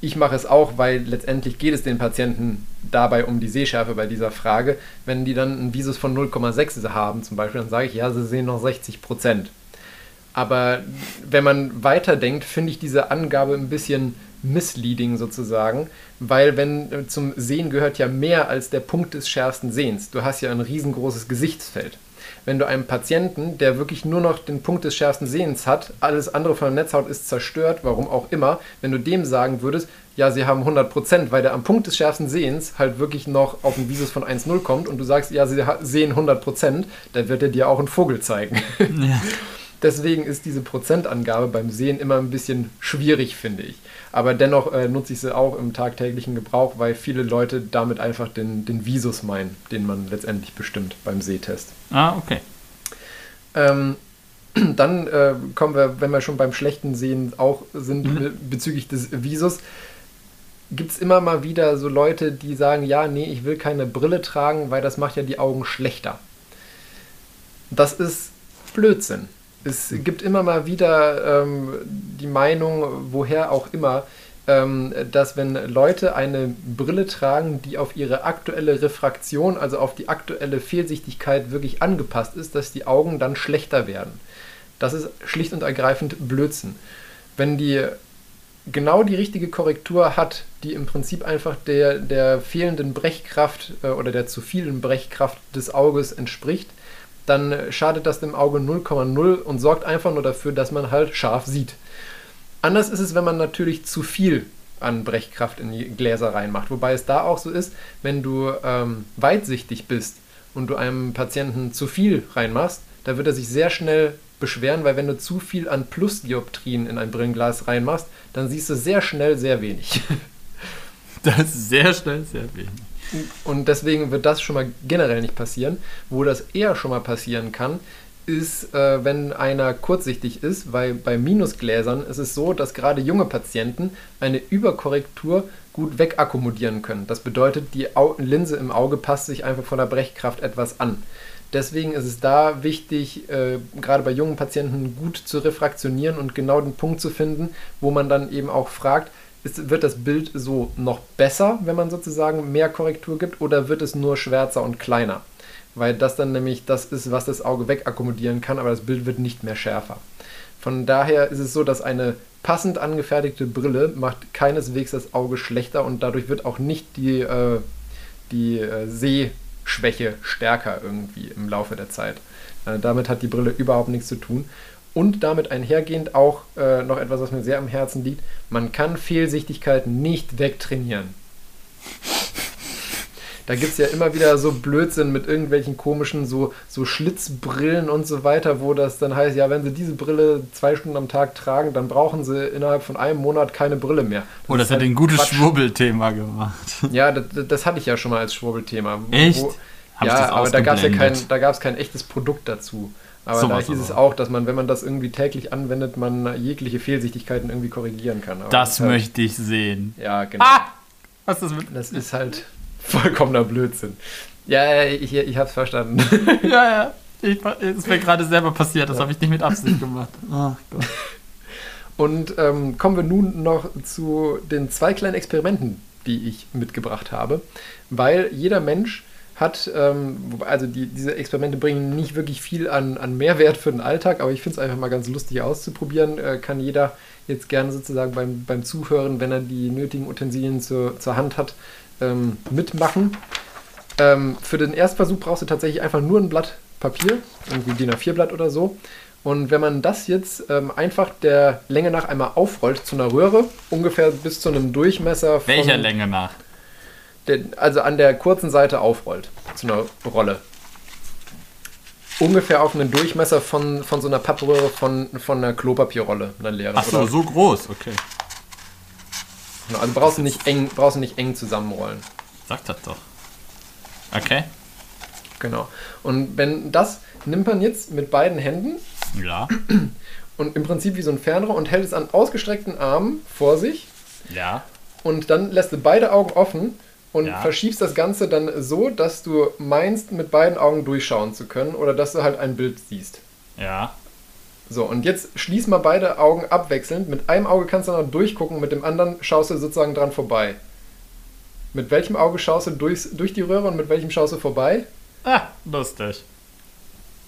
ich mache es auch, weil letztendlich geht es den Patienten dabei um die Sehschärfe bei dieser Frage. Wenn die dann einen Visus von 0,6 haben zum Beispiel, dann sage ich, ja, sie sehen noch 60 Prozent. Aber wenn man weiterdenkt, finde ich diese Angabe ein bisschen misleading sozusagen, weil wenn äh, zum Sehen gehört ja mehr als der Punkt des schärfsten Sehens. Du hast ja ein riesengroßes Gesichtsfeld. Wenn du einem Patienten, der wirklich nur noch den Punkt des schärfsten Sehens hat, alles andere von der Netzhaut ist zerstört, warum auch immer, wenn du dem sagen würdest, ja, sie haben 100%, weil der am Punkt des schärfsten Sehens halt wirklich noch auf einen Visus von 1,0 kommt und du sagst, ja, sie sehen 100%, dann wird er dir auch einen Vogel zeigen. Ja. Deswegen ist diese Prozentangabe beim Sehen immer ein bisschen schwierig, finde ich. Aber dennoch äh, nutze ich sie auch im tagtäglichen Gebrauch, weil viele Leute damit einfach den, den Visus meinen, den man letztendlich bestimmt beim Sehtest. Ah, okay. Ähm, dann äh, kommen wir, wenn wir schon beim schlechten Sehen auch sind Mhm. bezüglich des Visus, gibt es immer mal wieder so Leute, die sagen, ja, nee, ich will keine Brille tragen, weil das macht ja die Augen schlechter. Das ist Blödsinn. Es gibt immer mal wieder ähm, die Meinung, woher auch immer, ähm, dass wenn Leute eine Brille tragen, die auf ihre aktuelle Refraktion, also auf die aktuelle Fehlsichtigkeit wirklich angepasst ist, dass die Augen dann schlechter werden. Das ist schlicht und ergreifend Blödsinn. Wenn die genau die richtige Korrektur hat, die im Prinzip einfach der, der fehlenden Brechkraft äh, oder der zu vielen Brechkraft des Auges entspricht, dann schadet das dem Auge 0,0 und sorgt einfach nur dafür, dass man halt scharf sieht. Anders ist es, wenn man natürlich zu viel an Brechkraft in die Gläser reinmacht. Wobei es da auch so ist, wenn du ähm, weitsichtig bist und du einem Patienten zu viel reinmachst, da wird er sich sehr schnell beschweren, weil wenn du zu viel an Plusdioptrien in ein Brillenglas reinmachst, dann siehst du sehr schnell sehr wenig. Das ist sehr schnell, sehr wenig. Und deswegen wird das schon mal generell nicht passieren. Wo das eher schon mal passieren kann, ist, äh, wenn einer kurzsichtig ist, weil bei Minusgläsern ist es so, dass gerade junge Patienten eine Überkorrektur gut wegakkommodieren können. Das bedeutet, die Au Linse im Auge passt sich einfach von der Brechkraft etwas an. Deswegen ist es da wichtig, äh, gerade bei jungen Patienten gut zu refraktionieren und genau den Punkt zu finden, wo man dann eben auch fragt, ist, wird das Bild so noch besser, wenn man sozusagen mehr Korrektur gibt, oder wird es nur schwärzer und kleiner? Weil das dann nämlich das ist, was das Auge wegakkommodieren kann, aber das Bild wird nicht mehr schärfer. Von daher ist es so, dass eine passend angefertigte Brille macht keineswegs das Auge schlechter und dadurch wird auch nicht die, äh, die äh, Sehschwäche stärker irgendwie im Laufe der Zeit. Äh, damit hat die Brille überhaupt nichts zu tun. Und damit einhergehend auch äh, noch etwas, was mir sehr am Herzen liegt. Man kann Fehlsichtigkeit nicht wegtrainieren. Da gibt es ja immer wieder so Blödsinn mit irgendwelchen komischen so, so Schlitzbrillen und so weiter, wo das dann heißt, ja, wenn sie diese Brille zwei Stunden am Tag tragen, dann brauchen sie innerhalb von einem Monat keine Brille mehr. Oh, das hat halt ein gutes Quatsch. Schwurbelthema gemacht. Ja, das, das hatte ich ja schon mal als Schwurbelthema. Echt? Wo, ja, das aber da gab es ja kein, da gab's kein echtes Produkt dazu. Aber Sowas da hieß es aber. auch, dass man, wenn man das irgendwie täglich anwendet, man jegliche Fehlsichtigkeiten irgendwie korrigieren kann. Aber Das ist halt, möchte ich sehen. Ja, genau. Ah! Was ist das mit? Das ist halt vollkommener Blödsinn. Ja, ja, ich, ich hab's verstanden. Ja, ja. Ich, ist mir gerade selber passiert, das habe ich nicht mit Absicht gemacht. Ach Gott. Und ähm, kommen wir nun noch zu den zwei kleinen Experimenten, die ich mitgebracht habe. Weil jeder Mensch hat, ähm, also die, diese Experimente bringen nicht wirklich viel an, an Mehrwert für den Alltag, aber ich finde es einfach mal ganz lustig auszuprobieren. Äh, kann jeder jetzt gerne sozusagen beim, beim Zuhören, wenn er die nötigen Utensilien zur, zur Hand hat, ähm, mitmachen. Ähm, für den Erstversuch brauchst du tatsächlich einfach nur ein Blatt Papier, irgendwie DIN A4-Blatt oder so. Und wenn man das jetzt ähm, einfach der Länge nach einmal aufrollt zu einer Röhre, ungefähr bis zu einem Durchmesser von. Welcher Länge nach? Der, also an der kurzen Seite aufrollt zu einer Rolle. Ungefähr auf einen Durchmesser von, von so einer Pappröhre von, von einer Klopapierrolle, einer leeren. Ach so, so groß, okay. Genau, also brauchst du nicht eng, brauchst du nicht eng zusammenrollen. Sag das doch. Okay. Genau. Und wenn das nimmt man jetzt mit beiden Händen Ja. und im Prinzip wie so ein Fernrohr und hält es an ausgestreckten Armen vor sich Ja. und dann lässt du beide Augen offen und Ja. verschiebst das Ganze dann so, dass du meinst, mit beiden Augen durchschauen zu können oder dass du halt ein Bild siehst. Ja. So, und jetzt schließ mal beide Augen abwechselnd. Mit einem Auge kannst du noch durchgucken, mit dem anderen schaust du sozusagen dran vorbei. Mit welchem Auge schaust du durchs, durch die Röhre und mit welchem schaust du vorbei? Ah, lustig.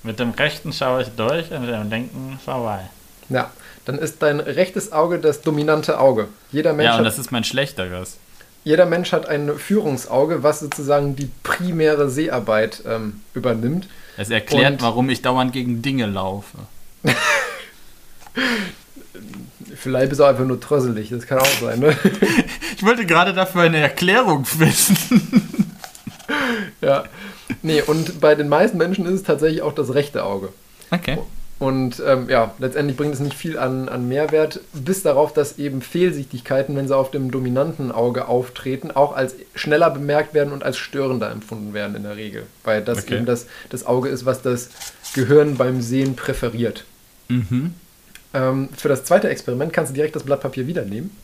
Mit dem rechten schaue ich durch und mit dem linken vorbei. Ja, dann ist dein rechtes Auge das dominante Auge. Jeder Mensch, Ja, und das ist mein schlechteres. Jeder Mensch hat ein Führungsauge, was sozusagen die primäre Seharbeit ähm, übernimmt. Es erklärt, Und- warum ich dauernd gegen Dinge laufe. Vielleicht bist du einfach nur trösselig, das kann auch sein, ne? Ich wollte gerade dafür eine Erklärung wissen. ja. Nee, und bei den meisten Menschen ist es tatsächlich auch das rechte Auge. Okay. Und ähm, ja, letztendlich bringt es nicht viel an, an Mehrwert, bis darauf, dass eben Fehlsichtigkeiten, wenn sie auf dem dominanten Auge auftreten, auch als schneller bemerkt werden und als störender empfunden werden in der Regel. Weil das Okay. eben das, das Auge ist, was das Gehirn beim Sehen präferiert. Mhm. Ähm, für das zweite Experiment kannst du direkt das Blatt Papier wieder nehmen.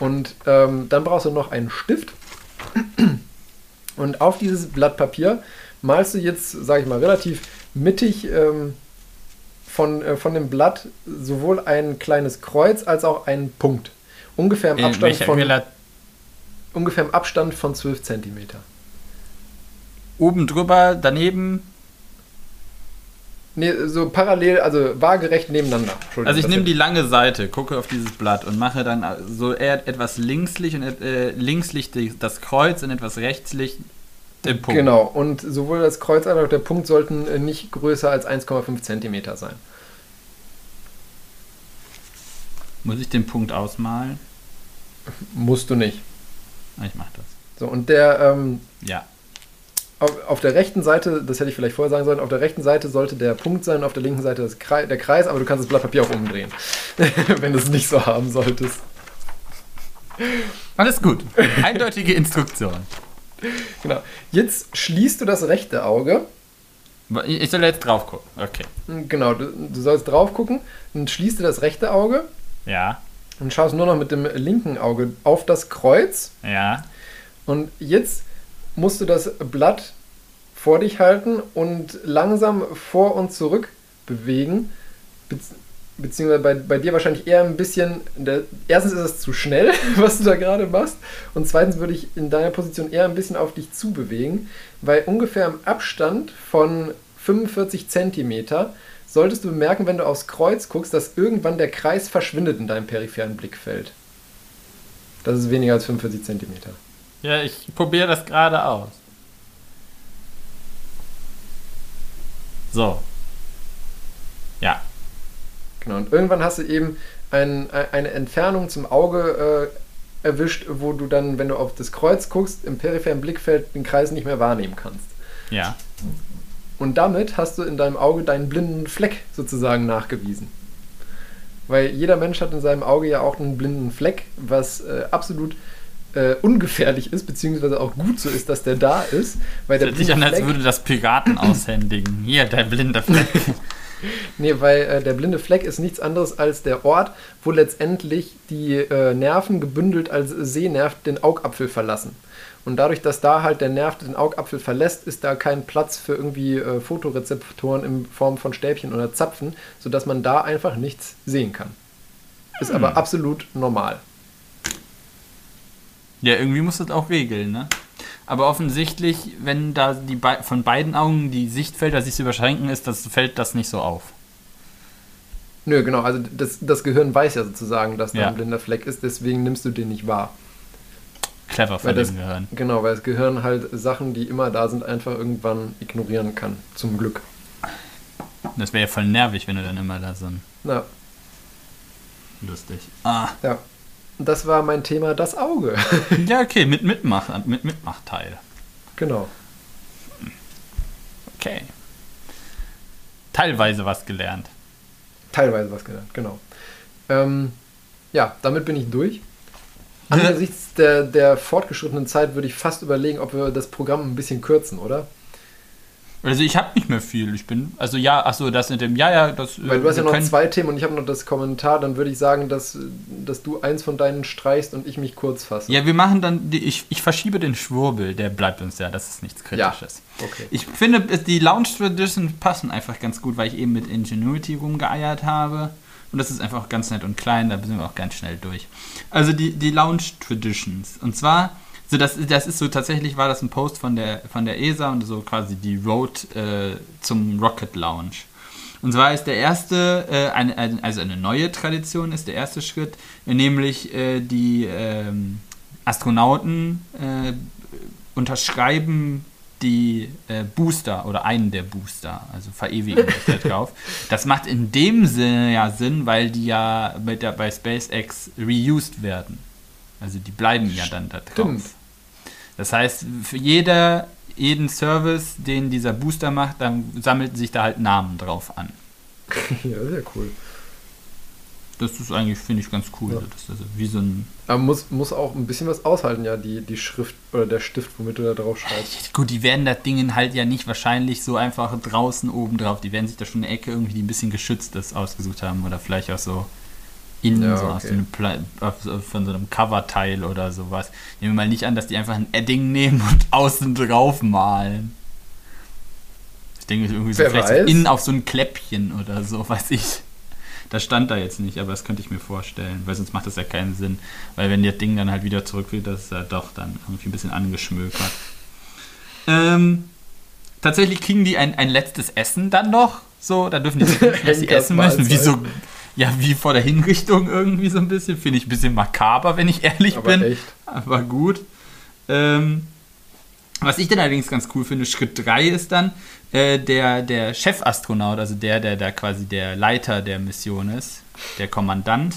Und ähm, dann brauchst du noch einen Stift. Und auf dieses Blatt Papier malst du jetzt, sage ich mal, relativ mittig ähm, von, äh, von dem Blatt sowohl ein kleines Kreuz als auch einen Punkt. Ungefähr im In Abstand von, ungefähr im Abstand von 12 Zentimeter. oben drüber, daneben. Nee, so parallel, also waagerecht nebeneinander. Also ich nehme die lange Seite, gucke auf dieses Blatt und mache dann so eher etwas linkslich und äh, linkslich das Kreuz und etwas rechtslich den Punkt. Genau, und sowohl das Kreuz als auch der Punkt sollten äh, nicht größer als 1,5 Zentimeter sein. Muss ich den Punkt ausmalen? Musst du nicht. Ah, Ich mache das. So, und der ähm, Ja. auf, auf der rechten Seite, das hätte ich vielleicht vorher sagen sollen, auf der rechten Seite sollte der Punkt sein, auf der linken Seite das Krei der Kreis, aber du kannst das Blatt Papier auch umdrehen, wenn du es nicht so haben solltest. Alles gut. Eindeutige Instruktion. Genau. Jetzt schließt du das rechte Auge. Ich ich soll jetzt drauf gucken. Okay. Genau, du, du sollst drauf gucken und schließt du das rechte Auge Ja. und schaust nur noch mit dem linken Auge auf das Kreuz. Ja. Und jetzt musst du das Blatt vor dich halten und langsam vor und zurück bewegen. Bezieh- Beziehungsweise bei, bei dir wahrscheinlich eher ein bisschen. Der, erstens ist es zu schnell, was du da gerade machst. Und zweitens würde ich in deiner Position eher ein bisschen auf dich zubewegen, weil ungefähr im Abstand von 45 Zentimeter solltest du bemerken, wenn du aufs Kreuz guckst, dass irgendwann der Kreis verschwindet in deinem peripheren Blickfeld. Das ist weniger als 45 Zentimeter. Ja, ich probiere das gerade aus. So. Ja. Genau, und irgendwann hast du eben ein, eine Entfernung zum Auge äh, erwischt, wo du dann, wenn du auf das Kreuz guckst, im peripheren Blickfeld den Kreis nicht mehr wahrnehmen kannst. Ja. Und damit hast du in deinem Auge deinen blinden Fleck sozusagen nachgewiesen. Weil jeder Mensch hat in seinem Auge ja auch einen blinden Fleck, was äh, absolut äh, ungefährlich ist, beziehungsweise auch gut so ist, dass der da ist. Weil der sich an, als würde das Piraten aushändigen. Hier, der blinde Fleck. Nee, weil äh, der blinde Fleck ist nichts anderes als der Ort, wo letztendlich die äh, Nerven gebündelt als Sehnerv den Augapfel verlassen. Und dadurch, dass da halt der Nerv den Augapfel verlässt, ist da kein Platz für irgendwie äh, Fotorezeptoren in Form von Stäbchen oder Zapfen, sodass man da einfach nichts sehen kann. Ist aber absolut normal. Ja, irgendwie muss das auch regeln, ne? Aber offensichtlich, wenn da die bei von beiden Augen die Sichtfelder sich überschränken ist, das fällt das nicht so auf. Nö, genau, also das, das Gehirn weiß ja sozusagen, dass da Ja. ein blinder Fleck ist, deswegen nimmst du den nicht wahr. Clever von das, dem Gehirn. Genau, weil das Gehirn halt Sachen, die immer da sind, einfach irgendwann ignorieren kann. Zum Glück. Das wäre ja voll nervig, wenn du dann immer da ein Na, lustig. Ah. ja. Das war mein Thema, das Auge. Ja, okay, mit Mitmach, mit Mitmachteil. genau. Okay. Teilweise was gelernt. Teilweise was gelernt, genau. Ähm, ja, damit bin ich durch. Angesichts der, der fortgeschrittenen Zeit würde ich fast überlegen, ob wir das Programm ein bisschen kürzen, oder? Also ich habe nicht mehr viel. Ich bin, also ja, ach so, das mit dem, ja, ja, das. Weil äh, du hast ja noch zwei Themen und ich habe noch das Kommentar, dann würde ich sagen, dass, dass du eins von deinen streichst und ich mich kurz fasse. Ja, wir machen dann, die, ich, ich verschiebe den Schwurbel, der bleibt uns ja, das ist nichts Ja. Kritisches. Okay. Ich finde, die Lounge Traditions passen einfach ganz gut, weil ich eben mit Ingenuity rumgeeiert habe. Und das ist einfach ganz nett und klein, da sind wir auch ganz schnell durch. Also die, die Lounge Traditions. Und zwar, so das, das ist so tatsächlich, war das ein Post von der, von der ESA und so quasi die Road äh, zum Rocket Lounge. Und zwar ist der erste, äh, eine, ein- also eine neue Tradition ist der erste Schritt, nämlich äh, die ähm, Astronauten äh, unterschreiben die äh, Booster oder einen der Booster, also verewigen sich da drauf. Das macht in dem Sinne ja Sinn, weil die ja mit der, bei SpaceX reused werden. Also die bleiben ja dann da drauf. Stimmt. Das heißt, für jeder, jeden Service, den dieser Booster macht, dann sammelt sich da halt Namen drauf an. ja, sehr cool. Das ist eigentlich, finde ich, ganz cool. Ja. Das ist wie so ein. Aber muss, muss auch ein bisschen was aushalten, ja, die, die Schrift oder der Stift, womit du da drauf schreibst. Gut, die werden das Ding halt ja nicht wahrscheinlich so einfach draußen oben drauf. Die werden sich da schon eine Ecke irgendwie, die ein bisschen geschützt ist, ausgesucht haben. Oder vielleicht auch so innen, Ja, so aus okay. so einem Pla auf, so- von so einem Coverteil oder sowas. Nehmen wir mal nicht an, dass die einfach ein Edding nehmen und außen drauf malen. Ich denke, irgendwie so Wer vielleicht so innen auf so ein Kläppchen oder so, weiß ich. Das stand da jetzt nicht, aber das könnte ich mir vorstellen, weil sonst macht das ja keinen Sinn. Weil wenn das Ding dann halt wieder zurück will, das ist ja doch dann irgendwie ein bisschen angeschmökert. Ähm, tatsächlich kriegen die ein, ein letztes Essen dann noch. So, da dürfen die nicht, dass sie Henkers essen müssen. Wie so, ja, wie vor der Hinrichtung irgendwie so ein bisschen. Finde ich ein bisschen makaber, wenn ich ehrlich Aber bin. echt. Aber gut. Ähm, was ich dann allerdings ganz cool finde, Schritt 3 ist dann, äh, der, der Chefastronaut, also der, der da quasi der Leiter der Mission ist, der Kommandant,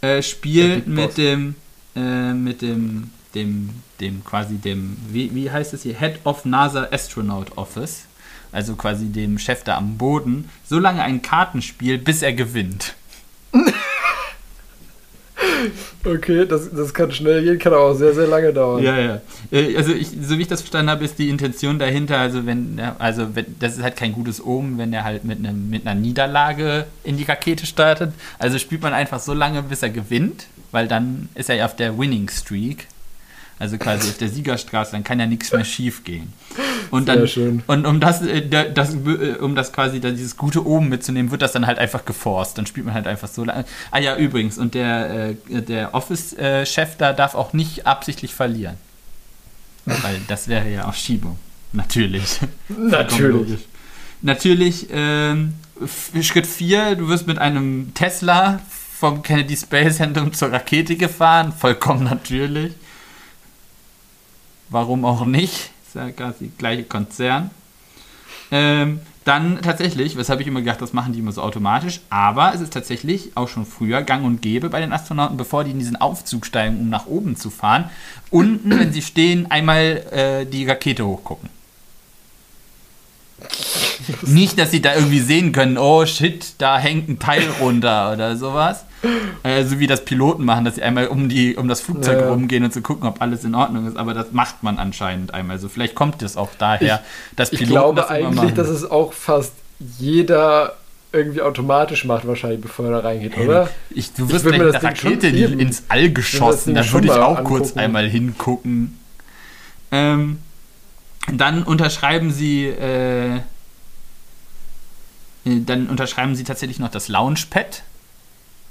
äh, Der spielt Boss. mit dem, äh, mit dem, dem, dem quasi dem, wie, wie heißt es hier, Head of NASA Astronaut Office, also quasi dem Chef da am Boden, so lange ein Kartenspiel, bis er gewinnt. Okay, das, das kann schnell gehen, kann aber auch sehr, sehr lange dauern. Ja, ja. Äh, Also ich, so wie ich das verstanden habe, ist die Intention dahinter, also wenn, also wenn, das ist halt kein gutes Omen, wenn er halt mit, einem, mit einer Niederlage in die Rakete startet. Also spielt man einfach so lange, bis er gewinnt, weil dann ist er ja auf der Winning Streak. Also quasi auf der Siegerstraße, dann kann ja nichts mehr schief gehen. Und Sehr dann, schön. und um das, äh, da- das, äh, um das quasi da dieses gute Oben mitzunehmen, wird das dann halt einfach geforst. Dann spielt man halt einfach so lange. Ah ja, übrigens, und der, äh, der Office-Chef da darf auch nicht absichtlich verlieren. Weil das wäre ja auch Schiebung. Natürlich. Natürlich. Natürlich, ähm, Schritt 4, du wirst mit einem Tesla vom Kennedy Space Center zur Rakete gefahren. Vollkommen natürlich. Warum auch nicht? Ist ja quasi gleiche Konzern. Ähm, dann tatsächlich, weshalb ich immer gedacht, das machen die immer so automatisch, aber es ist tatsächlich auch schon früher gang und gäbe bei den Astronauten, bevor die in diesen Aufzug steigen, um nach oben zu fahren, unten, wenn sie stehen, einmal äh, die Rakete hochgucken. Nicht, dass sie da irgendwie sehen können, oh shit, da hängt ein Teil runter oder sowas. Äh, so wie das Piloten machen, dass sie einmal um, die, um das Flugzeug Ja, ja. rumgehen und zu gucken, ob alles in Ordnung ist. Aber das macht man anscheinend einmal so. Vielleicht kommt das auch daher, dass Ich Piloten glaube das eigentlich, machen. dass es auch fast jeder irgendwie automatisch macht, wahrscheinlich, bevor er da reingeht, oder? Ich, du wirst mit das der Rakete ins All geschossen, da würde ich auch kurz angucken. einmal hingucken. Ähm, dann unterschreiben sie, äh, äh, dann unterschreiben sie tatsächlich noch das Launchpad.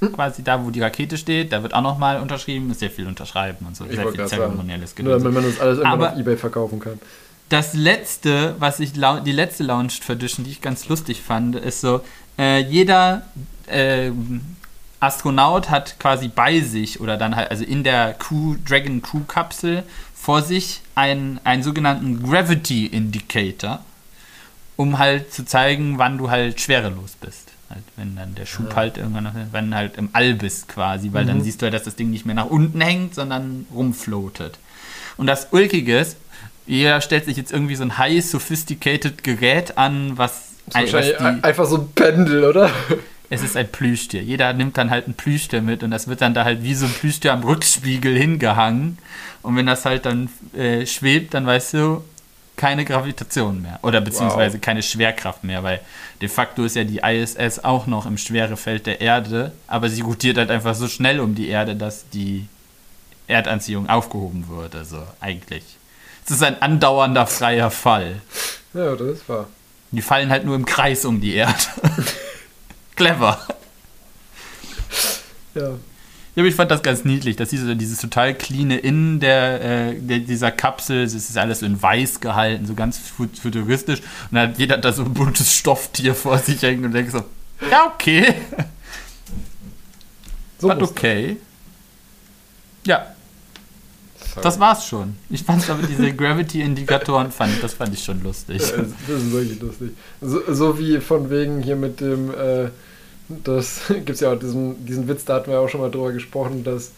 Hm. Quasi da, wo die Rakete steht, da wird auch nochmal unterschrieben, ist sehr viel unterschreiben und so, Ich sehr viel zeremonielles Nur Gedöns. damit man das alles irgendwann Aber- auf Ebay verkaufen kann. Das letzte, was ich die letzte Launch Tradition, die ich ganz lustig fand, ist so, äh, jeder ähm, Astronaut hat quasi bei sich oder dann halt, also in der Crew, Dragon Crew Kapsel vor sich einen, einen sogenannten Gravity Indicator, um halt zu zeigen, wann du halt schwerelos bist. Halt, wenn dann der Schub halt irgendwann, noch- wenn halt im All bist quasi, weil dann Mhm. siehst du halt, dass das Ding nicht mehr nach unten hängt, sondern rumfloatet. Und das Ulkige ist, jeder stellt sich jetzt irgendwie so ein high sophisticated Gerät an, was, ist was wahrscheinlich die, ein- einfach so ein Pendel, oder? es ist ein Plüschtier. Jeder nimmt dann halt ein Plüschtier mit und das wird dann da halt wie so ein Plüschtier am Rückspiegel hingehangen. Und wenn das halt dann äh, schwebt, dann weißt du, keine Gravitation mehr. Oder beziehungsweise Wow. keine Schwerkraft mehr, weil de facto ist ja die ISS auch noch im Schwerefeld der Erde, aber sie rotiert halt einfach so schnell um die Erde, dass die Erdanziehung aufgehoben wird. Also eigentlich. Es ist ein andauernder freier Fall. Ja, das ist wahr. Die fallen halt nur im Kreis um die Erde. Clever. Ja. Aber ich fand das ganz niedlich, dass diese, dieses total cleane Innen der, äh, der, dieser Kapsel, es ist alles in weiß gehalten, so ganz fu- futuristisch. Und dann hat jeder da so ein buntes Stofftier vor sich hängen und denkt so, ja, okay, So war okay. Ja, Sorry. das war's schon. Ich fand aber diese Gravity-Indikatoren, fand, das fand ich schon lustig. Ja, das ist wirklich lustig. So, so wie von wegen hier mit dem, äh, das gibt es ja auch diesen, diesen Witz, da hatten wir auch schon mal drüber gesprochen, dass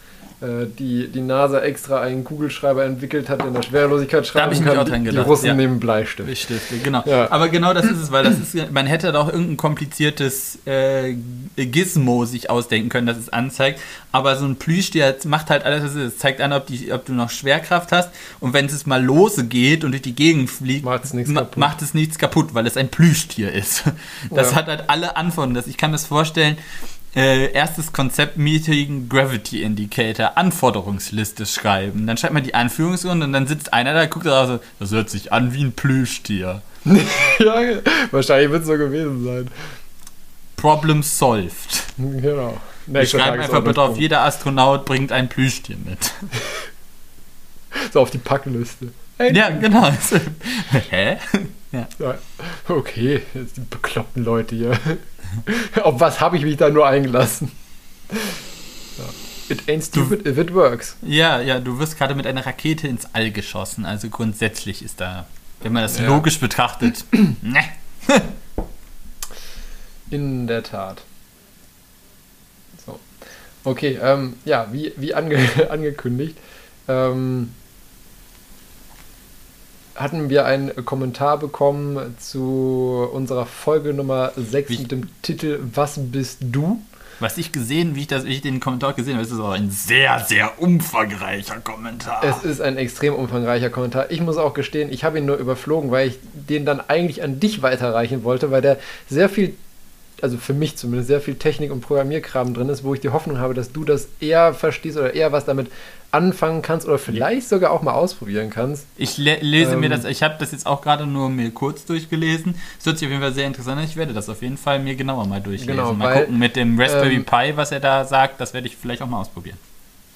die, die NASA extra einen Kugelschreiber entwickelt hat, der in der Schwerelosigkeit schreiben hab ich kann. auch dran die, die gedacht, Russen ja. nehmen Bleistifte. Stifte, genau. Ja. Aber genau das ist es, weil das ist, man hätte doch irgendein kompliziertes äh, Gizmo sich ausdenken können, das es anzeigt. Aber so ein Plüschtier macht halt alles, was es ist. Es zeigt an, ob, die, ob du noch Schwerkraft hast. Und wenn es mal lose geht und durch die Gegend fliegt, Macht's nichts ma- kaputt. macht es nichts kaputt, weil es ein Plüschtier ist. Das Ja. hat halt alle Anforderungen. Das- Ich kann mir das vorstellen. Äh, erstes Konzept-Meeting, Gravity Indicator, Anforderungsliste schreiben. Dann schreibt man die Anführungsrunde und dann sitzt einer da, guckt da so, das hört sich an wie ein Plüschtier. ja, wahrscheinlich wird es so gewesen sein. Problem solved. Genau. Wir Nächster schreiben einfach bitte auf, jeder Astronaut bringt ein Plüschtier mit. So auf die Packliste. Hey, ja, genau. Hä? Ja, Okay, jetzt die bekloppten Leute hier. Auf was habe ich mich da nur eingelassen? Ja. It ain't stupid if it works. ja, ja, du wirst gerade mit einer Rakete ins All geschossen. Also grundsätzlich ist da, wenn man das Ja. logisch betrachtet, ne. In der Tat. So. Okay, ähm, ja, wie, wie ange angekündigt, ähm, hatten wir einen Kommentar bekommen zu unserer Folge Nummer 6 Wie- mit dem Titel Was bist du? Was ich gesehen, wie ich, das, wie ich den Kommentar gesehen habe, ist es auch ein sehr, sehr umfangreicher Kommentar. Es ist ein extrem umfangreicher Kommentar. Ich muss auch gestehen, ich habe ihn nur überflogen, weil ich den dann eigentlich an dich weiterreichen wollte, weil der sehr viel, also für mich zumindest, sehr viel Technik und Programmierkram drin ist, wo ich die Hoffnung habe, dass du das eher verstehst oder eher was damit anfangen kannst oder vielleicht sogar auch mal ausprobieren kannst. Ich le lese mir Ähm, das, ich habe das jetzt auch gerade nur mir kurz durchgelesen. Es hört sich auf jeden Fall sehr interessant an. Ich werde das auf jeden Fall mir genauer mal durchlesen. Genau, mal weil, gucken mit dem Raspberry ähm, Pi, was er da sagt, das werde ich vielleicht auch mal ausprobieren.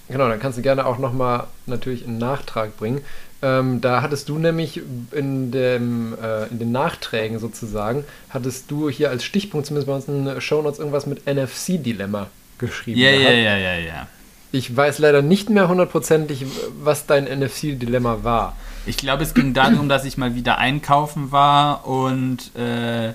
Genau, dann kannst du gerne auch nochmal natürlich einen Nachtrag bringen. Ähm, da hattest du nämlich in, dem, äh, in den Nachträgen sozusagen, hattest du hier als Stichpunkt zumindest bei uns in den Shownotes irgendwas mit NFC-Dilemma geschrieben. Ja, ja, ja, ja, ja. Ich weiß leider nicht mehr hundertprozentig, was dein NFC-Dilemma war. Ich glaube, es ging darum, dass ich mal wieder einkaufen war und äh,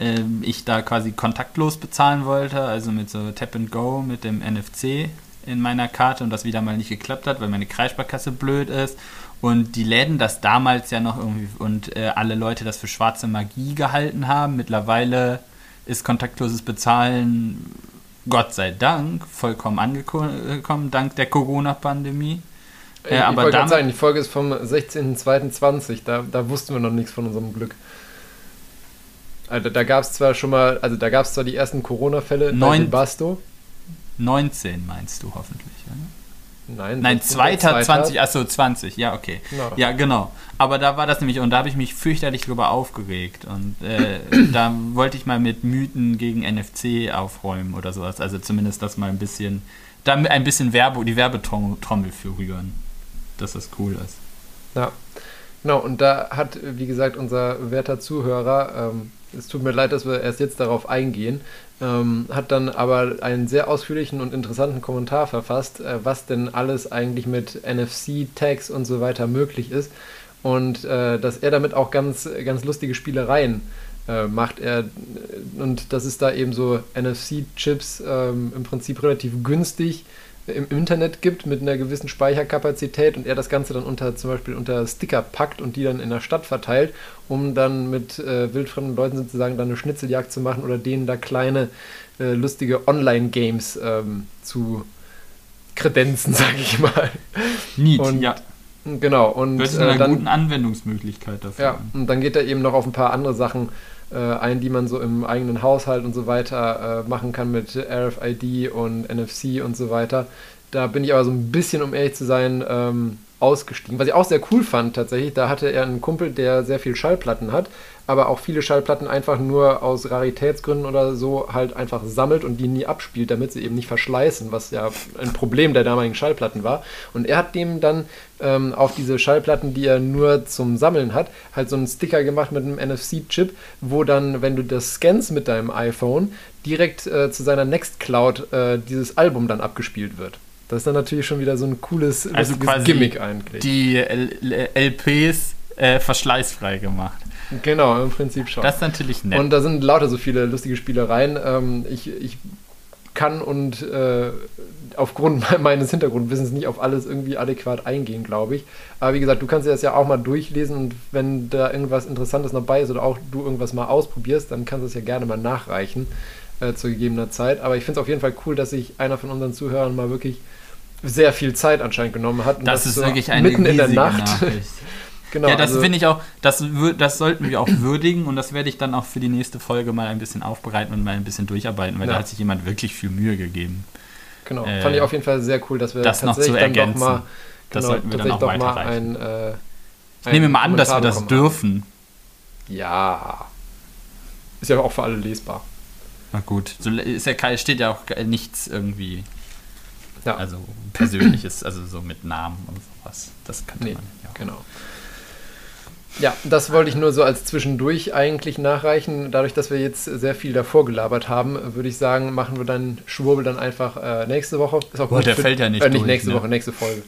ähm, ich da quasi kontaktlos bezahlen wollte, also mit so Tap and Go mit dem NFC in meiner Karte und das wieder mal nicht geklappt hat, weil meine Kreissparkasse blöd ist und die Läden das damals ja noch irgendwie und äh, alle Leute das für schwarze Magie gehalten haben. Mittlerweile ist kontaktloses Bezahlen Gott sei Dank vollkommen angekommen, dank der Corona-Pandemie. Äh, ich aber wollte sagen, die Folge ist vom 16.02.20, da, da wussten wir noch nichts von unserem Glück. Also da gab es zwar schon mal, also da gab es zwar die ersten Corona-Fälle in Neun- Basto. 19 meinst du hoffentlich? Nein, Nein, 16. zweiter 20, achso, 20, ja, okay. Genau. Ja, genau. Aber da war das nämlich, und da habe ich mich fürchterlich drüber aufgeregt. Und äh, da wollte ich mal mit Mythen gegen NFC aufräumen oder sowas. Also zumindest das mal ein bisschen, da ein bisschen Werbe, die Werbetrommel für rühren. Dass das cool ist. Ja, genau. Und da hat, wie gesagt, unser werter Zuhörer, ähm, es tut mir leid, dass wir erst jetzt darauf eingehen, ähm, hat dann aber einen sehr ausführlichen und interessanten Kommentar verfasst, äh, was denn alles eigentlich mit NFC-Tags und so weiter möglich ist. Und äh, dass er damit auch ganz, ganz lustige Spielereien äh, macht. Er, und das ist da eben so NFC-Chips ähm, im Prinzip relativ günstig im Internet gibt mit einer gewissen Speicherkapazität und er das Ganze dann unter zum Beispiel unter Sticker packt und die dann in der Stadt verteilt, um dann mit äh, wildfremden Leuten sozusagen dann eine Schnitzeljagd zu machen oder denen da kleine äh, lustige Online-Games ähm, zu kredenzen, sage ich mal. Neat, Und, ja. Genau, und Das ist äh, eine dann, gute Anwendungsmöglichkeit dafür. ja, und dann geht er eben noch auf ein paar andere Sachen äh, ein, die man so im eigenen Haushalt und so weiter äh, machen kann mit RFID und NFC und so weiter. Da bin ich aber so ein bisschen, um ehrlich zu sein, ähm, ausgestiegen. Was ich auch sehr cool fand tatsächlich, da hatte er einen Kumpel, der sehr viel Schallplatten hat, aber auch viele Schallplatten einfach nur aus Raritätsgründen oder so halt einfach sammelt und die nie abspielt, damit sie eben nicht verschleißen, was ja ein Problem der damaligen Schallplatten war. Und er hat dem dann ähm, auf diese Schallplatten, die er nur zum Sammeln hat, halt so einen Sticker gemacht mit einem NFC-Chip, wo dann, wenn du das scannst mit deinem iPhone, direkt äh, zu seiner Nextcloud äh, dieses Album dann abgespielt wird. Das ist dann natürlich schon wieder so ein cooles, Also Gimmick eigentlich. Die L LPs äh, verschleißfrei gemacht. Genau, im Prinzip schon. Das ist natürlich nett. Und da sind lauter so viele lustige Spielereien. Ähm, ich, ich kann und äh, aufgrund meines Hintergrundwissens nicht auf alles irgendwie adäquat eingehen, glaube ich. Aber wie gesagt, du kannst dir das ja auch mal durchlesen und wenn da irgendwas Interessantes dabei ist oder auch du irgendwas mal ausprobierst, dann kannst du es ja gerne mal nachreichen äh, zu gegebener Zeit. Aber ich finde es auf jeden Fall cool, dass sich einer von unseren Zuhörern mal wirklich sehr viel Zeit anscheinend genommen hat. Und Das ist so wirklich eine mitten in der Nacht. Nachricht. genau, ja, das also- finde ich auch, das, das sollten wir auch würdigen und das werde ich dann auch für die nächste Folge mal ein bisschen aufbereiten und mal ein bisschen durcharbeiten, weil Ja. da hat sich jemand wirklich viel Mühe gegeben. Genau, Äh, fand ich auf jeden Fall sehr cool, dass wir das noch tatsächlich zu dann doch ergänzen. mal, Das genau, sollten wir dann auch weiterreichen. ein, äh, Ich nehme mal an, dass wir das dürfen. Ja. Ist ja auch für alle lesbar. Na gut, so ist ja, steht ja auch nichts irgendwie, Ja, also persönliches, also so mit Namen und sowas. Das könnte Nee, man ja. genau. Ja, das wollte ich nur so als zwischendurch eigentlich nachreichen. Dadurch, dass wir jetzt sehr viel davor gelabert haben, würde ich sagen, machen wir dann Schwurbel dann einfach äh, nächste Woche. Ist auch Boah, der fällt ja nicht äh, nicht durch, nächste ne? Woche, nächste Folge.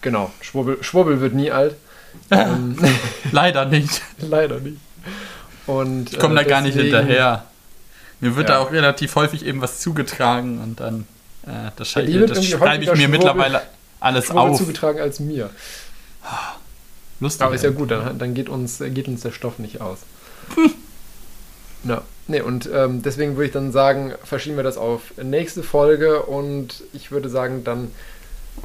Genau, Schwurbel, Schwurbel wird nie alt. ähm, Leider nicht. leider nicht. Und, Ich komme da gar nicht hinterher. Mir wird Ja. da auch relativ häufig eben was zugetragen und dann, äh, das, Ja, das schreibe ich mir Schwurbel- mittlerweile alles Schwurbel auf. zugetragen als mir. Lustig. Aber ist ja gut, dann, dann geht, uns, geht uns der Stoff nicht aus. Ja, nee, und ähm, deswegen würde ich dann sagen, verschieben wir das auf nächste Folge und ich würde sagen, dann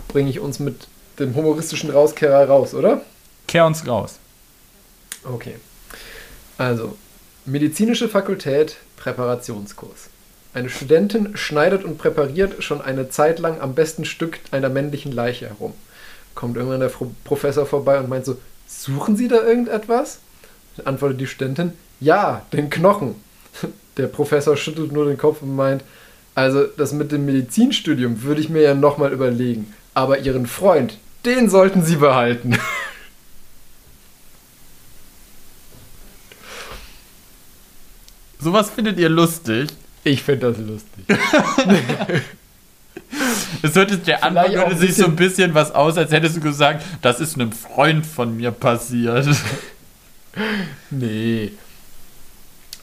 bringe ich uns mit dem humoristischen Rauskehrer raus, oder? Kehr uns raus. Okay. Also, medizinische Fakultät, Präparationskurs. Eine Studentin schneidet und präpariert schon eine Zeit lang am besten Stück einer männlichen Leiche herum. Kommt irgendwann der Professor vorbei und meint so, suchen Sie da irgendetwas? Antwortet die Studentin, ja, den Knochen. Der Professor schüttelt nur den Kopf und meint, also das mit dem Medizinstudium würde ich mir ja nochmal überlegen. Aber Ihren Freund, den sollten Sie behalten. Sowas findet ihr lustig. Ich finde das lustig. Es hörte, der Anfang hörte sich so ein bisschen- was aus, als hättest du gesagt, das ist einem Freund von mir passiert. Nee.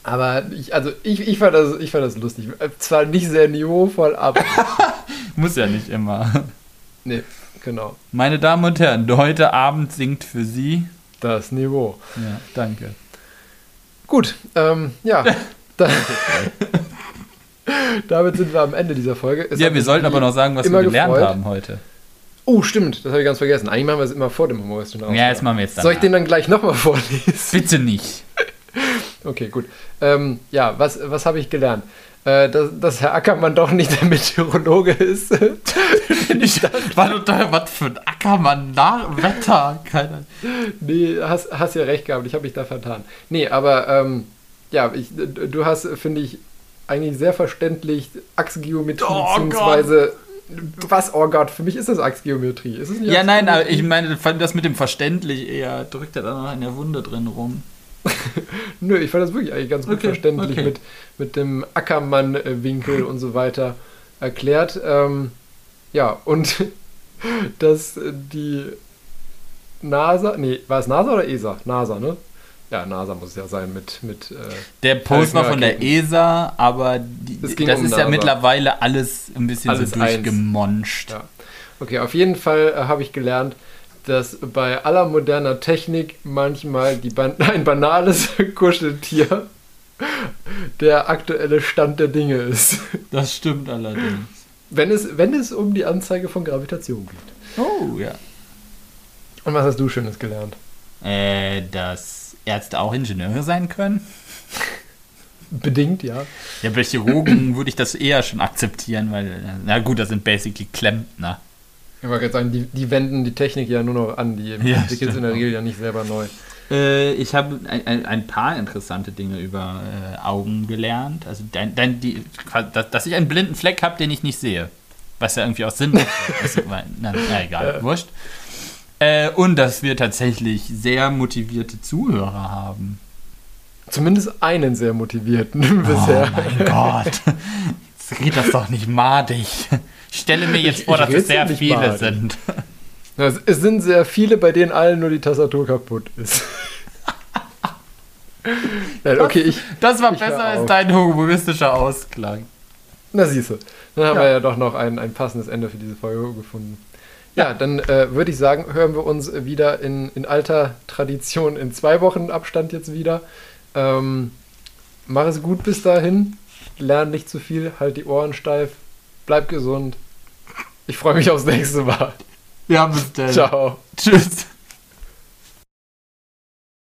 Aber ich, also ich, ich, fand das, ich fand das lustig. Zwar nicht sehr niveauvoll, aber. Muss ja nicht immer. nee, genau. Meine Damen und Herren, heute Abend singt für Sie. Das Niveau. Ja, danke. Gut, ähm, ja. Da, damit sind wir am Ende dieser Folge. Es ja, wir sollten aber noch sagen, was wir gelernt gefreut. haben heute. Oh, stimmt, das habe ich ganz vergessen. Eigentlich machen wir es immer vor dem humoristischen Raum. Ja, das machen wir jetzt dann. Soll ich den dann gleich nochmal vorlesen? Bitte nicht. Okay, gut. Ähm, ja, was, was habe ich gelernt? Äh, dass, dass Herr Ackermann doch nicht der Meteorologe ist. Ich, total, was für ein Ackermann nach Wetter. Keine Nee, hast, hast ja recht gehabt, ich habe mich da vertan. Nee, aber ähm, ja, ich, du hast, finde ich, eigentlich sehr verständlich Achsgeometrie, Oh beziehungsweise was, oh Gott, für mich ist das Achsgeometrie. Ist es nicht Ja, nein, aber ich meine, das mit dem verständlich eher, drückt er da noch in der Wunde drin rum. Nö, ich fand das wirklich eigentlich ganz gut Okay, verständlich okay. mit, mit dem Ackermann-Winkel und so weiter erklärt. Ähm, ja, und dass die NASA, nee, war es NASA oder ESA? NASA, ne? Ja, NASA muss es ja sein mit, mit äh, Der Post war von der. ESA, aber die, das ging um ist ja NASA. mittlerweile alles ein bisschen Alles so durchgemonscht. Ja. Okay, auf jeden Fall äh, habe ich gelernt, dass bei aller moderner Technik manchmal ban ein banales Kuscheltier der aktuelle Stand der Dinge ist. Das stimmt allerdings. Wenn es, wenn es um die Anzeige von Gravitation geht. Oh, ja. Und was hast du Schönes gelernt? Äh, dass Ärzte auch Ingenieure sein können? Bedingt, ja. Ja, bei Chirurgen würde ich das eher schon akzeptieren, weil, na gut, das sind basically Klempner. Ich wollte gerade sagen, die, die wenden die Technik ja nur noch an. Die Ja, entwickelt es in der. Regel ja nicht selber neu. Äh, ich habe ein, ein, ein paar interessante Dinge über äh, Augen gelernt. Also, dein, dein, die, dass, ich einen blinden Fleck habe, den ich nicht sehe. Was ja irgendwie auch Sinn macht. Also, na, na, egal, wurscht. Äh, und dass wir tatsächlich sehr motivierte Zuhörer haben. Zumindest einen sehr motivierten bisher. Oh mein Gott. Jetzt geht das doch nicht madig. Ich stelle mir jetzt Ich- vor, ich dass es sehr viele madig. sind. Es, es sind sehr viele, bei denen allen nur die Tastatur kaputt ist. Nein, okay, ich, Das war Ich besser als dein humoristischer Ausklang. Na siehst du, dann haben Ja. wir ja doch noch ein, ein passendes Ende für diese Folge gefunden. Ja, dann äh, würde ich sagen, hören wir uns wieder in, in alter Tradition in zwei Wochen Abstand jetzt wieder. Ähm, mach es gut bis dahin. Lern nicht zu viel, halt die Ohren steif, bleib gesund. Ich freue mich aufs nächste Mal. Wir haben es denn. Ciao. Tschüss.